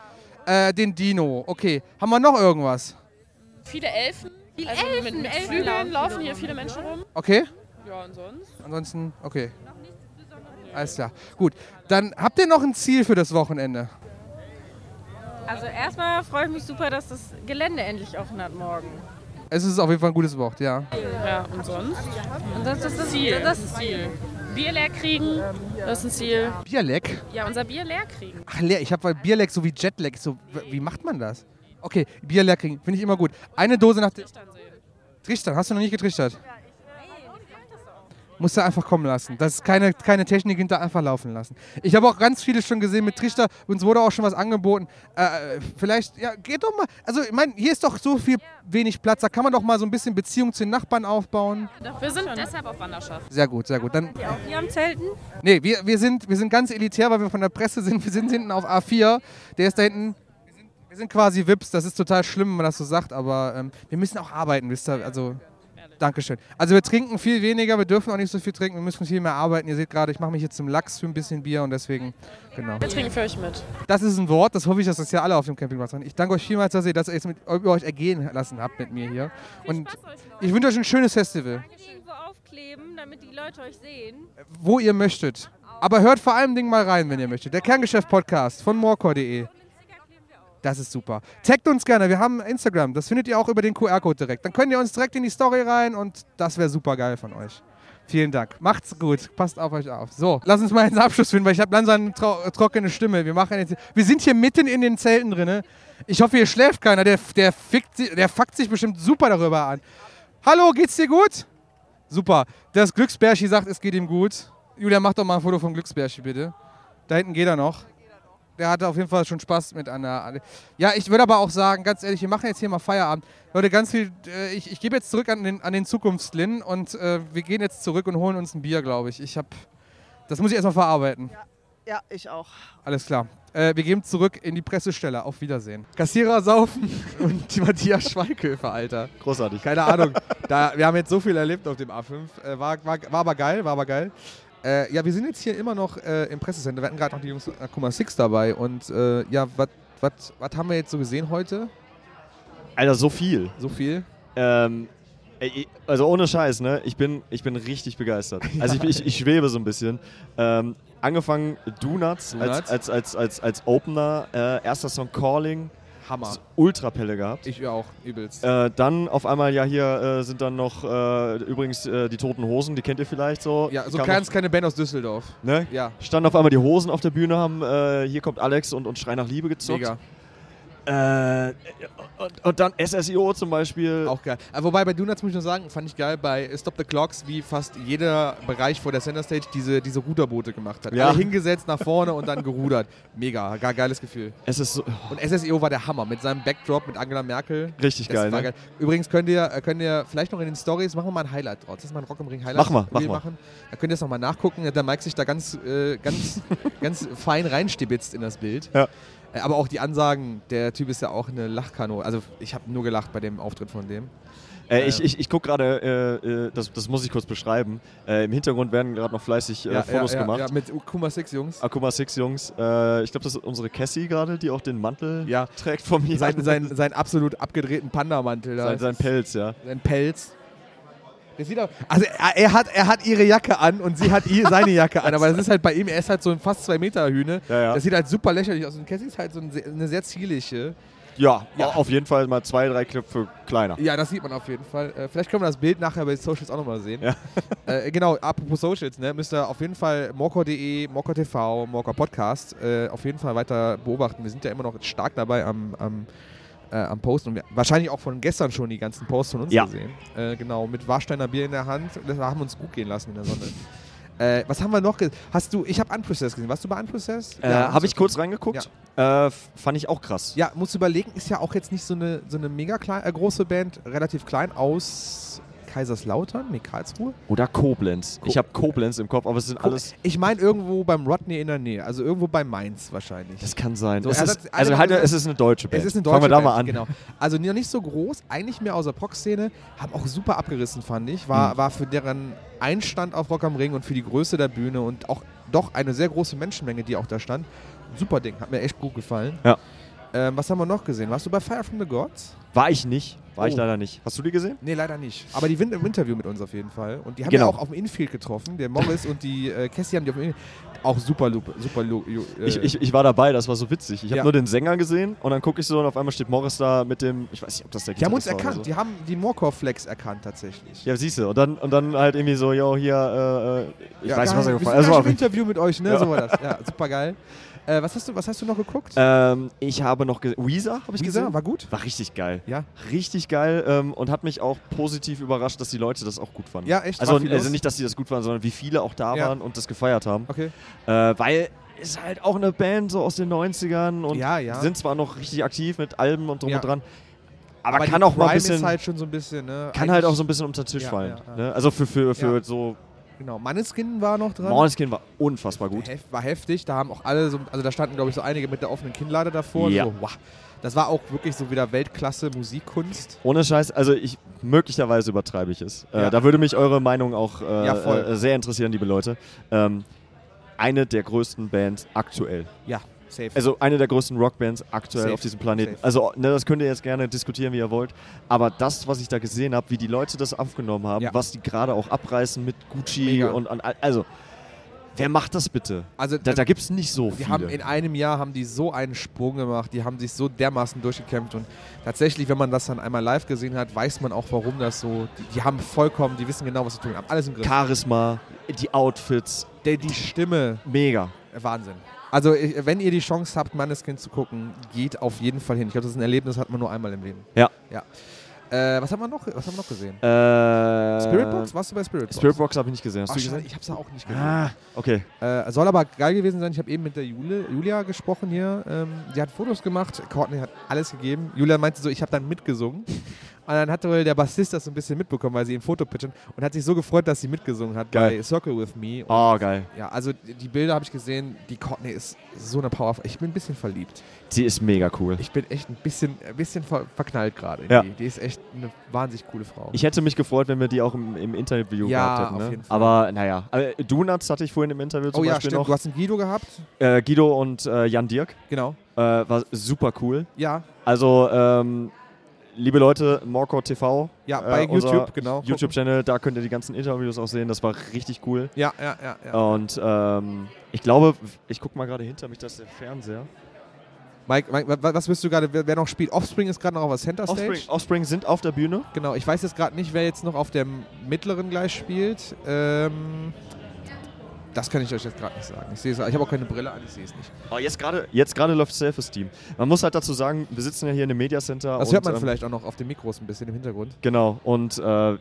äh, den Dino. Okay, haben wir noch irgendwas? Viele Elfen. Viele also mit, Elfen, mit Elfen Flügeln laufen laufen hier viele Menschen rum. Okay, Ja, und sonst? ansonsten, okay. Alles klar, gut. Dann habt ihr noch ein Ziel für das Wochenende? Also erstmal freue ich mich super, dass das Gelände endlich offen hat morgen. Es ist auf jeden Fall ein gutes Wort, ja. Ja, und sonst? Und das ist das Ziel. Das ist Ziel. Bier leer kriegen, das ist ein Ziel. Bierleck? Ja, unser Bier leer kriegen. Ach, leer. Ich habe Bierleck so wie Jetlag. So, wie macht man das? Okay, Bier leer kriegen. Finde ich immer gut. Eine Dose nach dem. Trichtern. Hast du noch nicht getrichtert? Musst du einfach kommen lassen. Das ist keine, keine Technik hinter einfach laufen lassen. Ich habe auch ganz viele schon gesehen mit Trichter. Uns wurde auch schon was angeboten. Äh, vielleicht, ja, geht doch mal. Also, ich meine, hier ist doch so viel wenig Platz. Da kann man doch mal so ein bisschen Beziehung zu den Nachbarn aufbauen. Wir sind deshalb auf Wanderschaft. Sehr gut, sehr gut. Dann, Auch hier am Zelten? Nee, wir, wir, sind, wir sind ganz elitär, weil wir von der Presse sind. Wir sind hinten auf A4. Der ist da hinten. Wir sind, quasi Vips. Das ist total schlimm, wenn man das so sagt, aber ähm, wir müssen auch arbeiten, wisst ihr. Also, Dankeschön. Also, wir trinken viel weniger, wir dürfen auch nicht so viel trinken, wir müssen viel mehr arbeiten. Ihr seht gerade, ich mache mich jetzt zum Lachs für ein bisschen Bier und deswegen, genau. Wir trinken für euch mit. Das ist ein Wort, das hoffe ich, dass das ja alle auf dem Campingplatz haben. Ich danke euch vielmals, dass ihr das jetzt mit, über euch ergehen lassen habt mit mir hier. Und ich wünsche euch ein schönes Festival. Irgendwo aufkleben, damit die Leute euch sehen. wo ihr möchtet. Aber hört vor allem Dingen mal rein, wenn ihr möchtet. Der Kerngeschäft-Podcast von morecore.de. Das ist super. Taggt uns gerne, wir haben Instagram. Das findet ihr auch über den QR-Code direkt. Dann könnt ihr uns direkt in die Story rein und das wäre super geil von euch. Vielen Dank. Macht's gut. Passt auf euch auf. So, lass uns mal ins Abschluss finden, weil ich habe langsam eine tro trockene Stimme. Wir, machen jetzt, wir sind hier mitten in den Zelten drin. Ich hoffe, hier schläft keiner. Der, der, fickt, der fuckt sich bestimmt super darüber an. Hallo, geht's dir gut? Super. Das Glücksbärschi sagt, es geht ihm gut. Julia, mach doch mal ein Foto vom Glücksbärschi, bitte. Da hinten geht er noch. Der hatte auf jeden Fall schon Spaß mit einer. Ja, ich würde aber auch sagen, ganz ehrlich, wir machen jetzt hier mal Feierabend. Leute, ganz viel. Äh, ich ich gebe jetzt zurück an den, an den Zukunftslin und äh, wir gehen jetzt zurück und holen uns ein Bier, glaube ich. Ich habe. Das muss ich erstmal verarbeiten. Ja, ich auch. Alles klar. Äh, wir gehen zurück in die Pressestelle. Auf Wiedersehen. Kassierer saufen und die Matthias Schweighöfer, Alter. Großartig. Keine Ahnung. Da, wir haben jetzt so viel erlebt auf dem A5. Äh, war, war, war aber geil, war aber geil. Äh, ja, wir sind jetzt hier immer noch äh, im Pressecenter. Wir hatten gerade noch die Jungs Akuma Six dabei. Und äh, ja, was haben wir jetzt so gesehen heute? Alter, so viel. So viel? Ähm, also ohne Scheiß, ne? Ich bin, ich bin richtig begeistert. Also ich, ich, ich schwebe so ein bisschen. Ähm, angefangen Donuts, Donuts. Als, als, als, als, als Opener, äh, erster Song Calling. Hammer. Ultrapelle gehabt. Ich auch, übelst. Äh, dann auf einmal, ja, hier äh, sind dann noch äh, übrigens äh, die Toten Hosen, die kennt ihr vielleicht so. Ja, so ganz keine Band aus Düsseldorf. Ne? Ja. Standen auf einmal die Hosen auf der Bühne, haben äh, hier kommt Alex und, und Schrei nach Liebe gezockt. Mega. Äh, und, und dann SSIO zum Beispiel. Auch geil. Aber wobei bei Donuts muss ich nur sagen, fand ich geil bei Stop the Clocks, wie fast jeder Bereich vor der Center Stage diese, diese Ruderboote gemacht hat. Ja. Alle hingesetzt nach vorne und dann gerudert. Mega, gar geiles Gefühl. Es ist so, Und SSEO war der Hammer mit seinem Backdrop mit Angela Merkel. Richtig Das geil, war ne? Übrigens könnt ihr, äh, könnt ihr vielleicht noch in den Stories, machen wir mal ein Highlight draus. Das ist mal ein Rock im Ring Highlight. Machen wir, machen wir. Machen. Da könnt ihr es nochmal nachgucken. Der Mike sich da ganz, äh, ganz, ganz fein reinstibitzt in das Bild. Ja. Äh, Aber auch die Ansagen, der Typ ist ja auch eine Lachkano. Also ich habe nur gelacht bei dem Auftritt von dem. Äh, ich Ähm, ich, ich gucke gerade, äh, äh, das, das muss ich kurz beschreiben. Äh, Im Hintergrund werden gerade noch fleißig äh, Ja, Fotos ja, ja, gemacht. ja, mit Kuma Six Jungs. Akuma Six Jungs. Ich glaube, das ist unsere Cassie gerade, die auch den Mantel Ja. trägt von mir. Sein, sein, sein absolut abgedrehten Panda-Mantel da. sein, sein Pelz, ja. Sein Pelz. Auch, also er, er, hat, er hat ihre Jacke an und sie hat ihr, seine Jacke an, aber das ist halt bei ihm, er ist halt so ein fast zwei Meter Hühne. Ja, ja. Das sieht halt super lächerlich aus. Und Cassie ist halt so eine sehr zierliche. Ja, Ja. auf jeden Fall mal zwei, drei Knöpfe kleiner. Ja, das sieht man auf jeden Fall. Äh, vielleicht können wir das Bild nachher bei den Socials auch nochmal sehen. Ja. Äh, genau, apropos Socials, ne, müsst ihr auf jeden Fall morcor.de, morcor TV, morcor Podcast äh, auf jeden Fall weiter beobachten. Wir sind ja immer noch stark dabei am, am, äh, am Posten und wir, wahrscheinlich auch von gestern schon die ganzen Posts von uns Ja. gesehen. Äh, genau, mit Warsteiner Bier in der Hand. Das haben wir uns gut gehen lassen in der Sonne. Äh, was haben wir noch? Hast du, ich habe Unprocessed gesehen. Warst du bei Unprocessed? Äh, Habe ich kurz reingeguckt. Äh, f- fand ich auch krass. Ja, musst du überlegen, ist ja auch jetzt nicht so eine, so eine mega klein, äh, große Band, relativ klein aus Kaiserslautern, nee, Karlsruhe. Oder Koblenz. Ich habe Koblenz im Kopf, aber es sind alles. Ich meine irgendwo beim Rodney in der Nähe, also irgendwo bei Mainz wahrscheinlich. Das kann sein. So, es ist, hat- also halt, es ist eine deutsche Band. Es ist eine Fangen deutsche wir da Band, mal an. genau. Also noch nicht so groß, eigentlich mehr aus der Proc-Szene, haben auch super abgerissen, fand ich. War, Mhm. war für deren Einstand auf Rock am Ring und für die Größe der Bühne und auch doch eine sehr große Menschenmenge, die auch da stand. Super Ding, hat mir echt gut gefallen. Ja. Ähm, was haben wir noch gesehen? Warst du bei Fire from the Gods? War ich nicht. War ich Oh. leider nicht. Hast du die gesehen? Nee, leider nicht. Aber die sind im Interview mit uns auf jeden Fall. Und die haben Genau. ja auch auf dem Infield getroffen. Der Morris und die äh, Cassie haben die auf dem Infield. Auch super, super. Äh, Ich, ich, ich war dabei, das war so witzig. Ich habe Ja. nur den Sänger gesehen und dann gucke ich so und auf einmal steht Morris da mit dem, ich weiß nicht, ob das der die haben uns erkannt. oder Die haben die Morkov-Flex erkannt tatsächlich. So. Ja, siehst du. Und dann, und dann halt irgendwie so, yo, hier, äh, äh, ich Ja, weiß, geil. was er gefallen gleich also, im Interview mit euch, ne? Ja. So war das. Ja, super geil. Äh, was, hast du, was hast du noch geguckt? Ähm, ich habe noch gesehen, Weezer habe ich Weezer, gesehen. war gut? War richtig geil. Ja. Richtig geil ähm, und hat mich auch positiv überrascht, dass die Leute das auch gut fanden. Ja, echt? Also, also nicht, dass die das gut fanden, sondern wie viele auch da Ja. waren und das gefeiert haben. Okay. Äh, weil ist halt auch eine Band so aus den 90ern und Ja, ja. sind zwar noch richtig aktiv mit Alben und drum Ja. und dran. Aber, Aber kann auch mal ein bisschen. halt schon so ein bisschen, ne? Kann halt auch eigentlich- so ein bisschen unter den Tisch fallen. Ne? Also für, für, für so. Genau, Manneskin war noch dran. Måneskin war unfassbar gut. Hef, war heftig. Da haben auch alle so, also da standen, glaube ich, so einige mit der offenen Kinnlade davor. Ja. So, wow. Das war auch wirklich so wieder Weltklasse Musikkunst. Ohne Scheiß, also ich möglicherweise übertreibe ich es. Äh, Ja. da würde mich eure Meinung auch äh, Ja, äh, sehr interessieren, liebe Leute. Ähm, eine der größten Bands aktuell. Ja, safe. Also eine der größten Rockbands aktuell Safe. auf diesem Planeten. Safe. Also ne, das könnt ihr jetzt gerne diskutieren, wie ihr wollt. Aber das, was ich da gesehen habe, wie die Leute das aufgenommen haben, Ja. was die gerade auch abreißen mit Gucci Mega. und an, also wer macht das bitte? Also da, da gibt es nicht so Die viele. haben in einem Jahr haben die so einen Sprung gemacht, die haben sich so dermaßen durchgekämpft und tatsächlich, wenn man das dann einmal live gesehen hat, weiß man auch, warum das so. Die, die haben vollkommen, die wissen genau, was sie tun, haben alles im Griff. Charisma, die Outfits, Der, die Stimme, mega. Wahnsinn. Also wenn ihr die Chance habt, Manneskin zu gucken, geht auf jeden Fall hin. Ich glaube, das ist ein Erlebnis, hat man nur einmal im Leben. Ja. Ja. Äh, was haben wir noch? Was haben wir noch gesehen? Äh, Spiritbox? Warst du bei Spiritbox? Spiritbox habe ich nicht gesehen. Hast Ach, du gesehen? ich hab's auch nicht gesehen. Ah, okay. Äh, soll aber geil gewesen sein. Ich habe eben mit der Jule, Julia gesprochen hier. Ähm, die hat Fotos gemacht. Courtney hat alles gegeben. Julia meinte so, ich habe dann mitgesungen. Und dann hat wohl der Bassist das so ein bisschen mitbekommen, weil sie ein Foto pitchen und hat sich so gefreut, dass sie mitgesungen hat Geil. bei Circle With Me. Und Oh, geil. Ja, also die Bilder habe ich gesehen. Die Courtney ist so eine Power. Ich bin ein bisschen verliebt. Sie ist mega cool. Ich bin echt ein bisschen, ein bisschen ver verknallt gerade. Ja. Die. die ist echt eine wahnsinnig coole Frau. Ich hätte mich gefreut, wenn wir die auch im, im Interview Ja, gehabt hätten. auf Ne? jeden Fall. Aber naja, äh, Donuts hatte ich vorhin im Interview zum oh ja, Beispiel stimmt. noch. Du hast einen Guido gehabt. Äh, Guido und äh, Jan Dirk. Genau. Äh, war super cool. Ja. Also, ähm, liebe Leute, Morco TV. Ja, bei unser YouTube, genau. YouTube-Channel, da könnt ihr die ganzen Interviews auch sehen. Das war richtig cool. Ja, ja, ja. ja. Und ähm, ich glaube, ich gucke mal gerade hinter mich, das ist der Fernseher. Mike, Mike, wa- was wirst du gerade, wer, wer noch spielt? Offspring ist gerade noch auf der Center Stage. Offspring, Offspring sind auf der Bühne. Genau, ich weiß jetzt gerade nicht, wer jetzt noch auf der mittleren gleich spielt. Ähm, das kann ich euch jetzt gerade nicht sagen. Ich sehe es, ich habe auch keine Brille an, ich sehe es nicht. Aber jetzt gerade jetzt läuft Self-Esteem. Man muss halt dazu sagen, wir sitzen ja hier in dem Media Center. Das und, hört man ähm, vielleicht auch noch auf den Mikros ein bisschen im Hintergrund. Genau, und äh,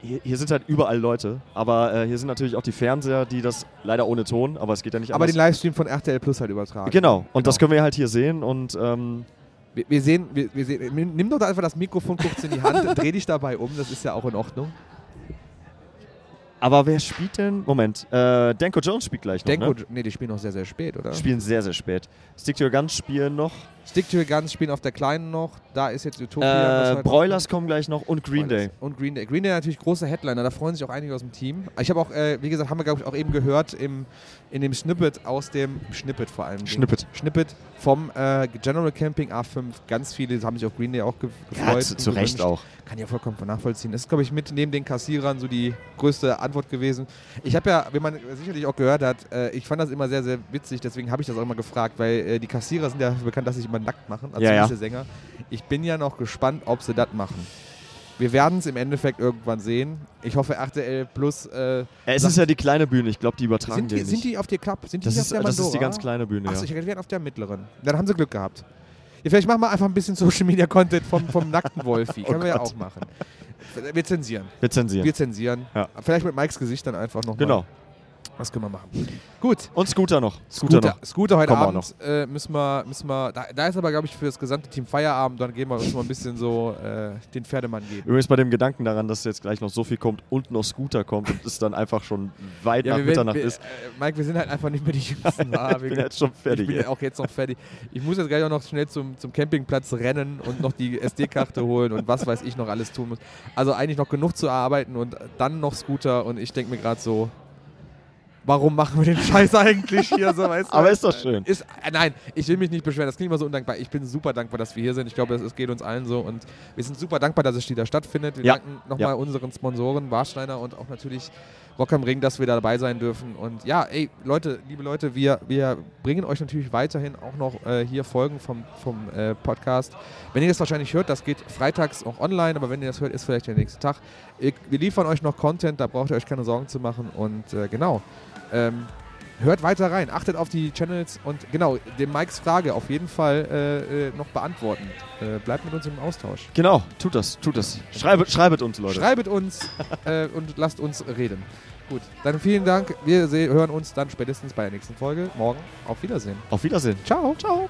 hier, hier sind halt überall Leute. Aber äh, hier sind natürlich auch die Fernseher, die das leider ohne Ton, aber es geht ja nicht Aber anders. den Livestream von RTL Plus halt übertragen. Genau, und das können wir halt hier sehen und ähm, Wir, wir sehen, wir, wir sehen, nimm doch einfach das Mikrofon, kurz in die Hand, dreh dich dabei um, das ist ja auch in Ordnung. Aber wer spielt denn? Moment, äh, Danko Jones spielt gleich noch, Denko, ne? nee, die spielen noch sehr, sehr spät, oder? Spielen sehr, sehr spät. Stick to Your Guns spielen noch. Stick to Your Guns spielen auf der kleinen noch, da ist jetzt Utopia. Äh, halt Broilers kommen gleich noch und Green Broilers. Day. Und Green Day. Green Day natürlich großer Headliner, da freuen sich auch einige aus dem Team. Ich habe auch, äh, wie gesagt, haben wir glaube ich auch eben gehört im, in dem Snippet aus dem, Snippet vor allem. Snippet. Snippet vom äh, General Camping A5. Ganz viele haben sich auf Green Day auch ge Ja, gefreut. zu- und zu Recht auch. Kann ja vollkommen nachvollziehen. Das ist, glaube ich, mit neben den Kassierern so die größte Antwort gewesen. Ich habe ja, wie man sicherlich auch gehört hat, äh, ich fand das immer sehr, sehr witzig, deswegen habe ich das auch immer gefragt, weil äh, die Kassierer sind ja bekannt, dass sie sich immer nackt machen, also Ja, ja. Sänger. Ich bin ja noch gespannt, ob sie das machen. Wir werden es im Endeffekt irgendwann sehen. Ich hoffe, RTL Plus. Äh, es ist ja die kleine Bühne, ich glaube, die übertragen sind die, nicht. sind die auf der Club? Sind die Das ist- auf der das ist die Mandora? ganz kleine Bühne, Achso, ja. ich werden auf der mittleren. Dann haben sie Glück gehabt. Ja, vielleicht machen wir einfach ein bisschen Social Media Content vom, vom nackten Wolfi. Oh Können wir ja Gott. auch machen. Wir zensieren. Wir zensieren. Wir zensieren. Ja. Vielleicht mit Mikes Gesicht dann einfach noch. Genau. Mal. Das können wir machen. Gut. Und Scooter noch. Scooter, Scooter Scooter, noch. heute Kommen wir Abend äh, müssen wir, müssen wir da, da ist aber, glaube ich, für das gesamte Team Feierabend, dann gehen wir uns mal ein bisschen so äh, den Pferdemann geben. Übrigens bei dem Gedanken daran, dass jetzt gleich noch so viel kommt und noch Scooter kommt und es dann einfach schon weit nach wir werden- Mitternacht wir, ist. Äh, Mike, wir sind halt einfach nicht mehr die Jüngsten. Ich Wir- bin jetzt schon fertig, Ich bin ey. auch jetzt noch fertig. Ich muss jetzt gleich auch noch schnell zum, zum Campingplatz rennen und noch die SD-Karte holen und was weiß ich noch alles tun muss. Also eigentlich noch genug zu arbeiten und dann noch Scooter und ich denke mir gerade so, warum machen wir den Scheiß eigentlich hier so, weißt du? Aber ist doch schön. Ist, äh, nein, ich will mich nicht beschweren, das klingt immer so undankbar. Ich bin super dankbar, dass wir hier sind. Ich glaube, es, geht uns allen so und wir sind super dankbar, dass es wieder stattfindet. Wir Ja. danken nochmal Ja. unseren Sponsoren, Warsteiner und auch natürlich Rock am Ring, dass wir da dabei sein dürfen. Und ja, ey, Leute, liebe Leute, wir, wir bringen euch natürlich weiterhin auch noch äh, hier Folgen vom, vom äh, Podcast. Wenn ihr das wahrscheinlich hört, das geht freitags auch online, aber wenn ihr das hört, ist vielleicht der nächste Tag. Wir liefern euch noch Content, da braucht ihr euch keine Sorgen zu machen. Und äh, genau, ähm, hört weiter rein, achtet auf die Channels und genau, dem Mikes Frage auf jeden Fall äh, äh, noch beantworten. Äh, bleibt mit uns im Austausch. Genau, tut das, tut das. Schreibet, schreibet uns, Leute. Schreibet uns äh, und lasst uns reden. Gut, dann vielen Dank. Wir hören uns dann spätestens bei der nächsten Folge morgen. Auf Wiedersehen. Auf Wiedersehen. Ciao. Ciao.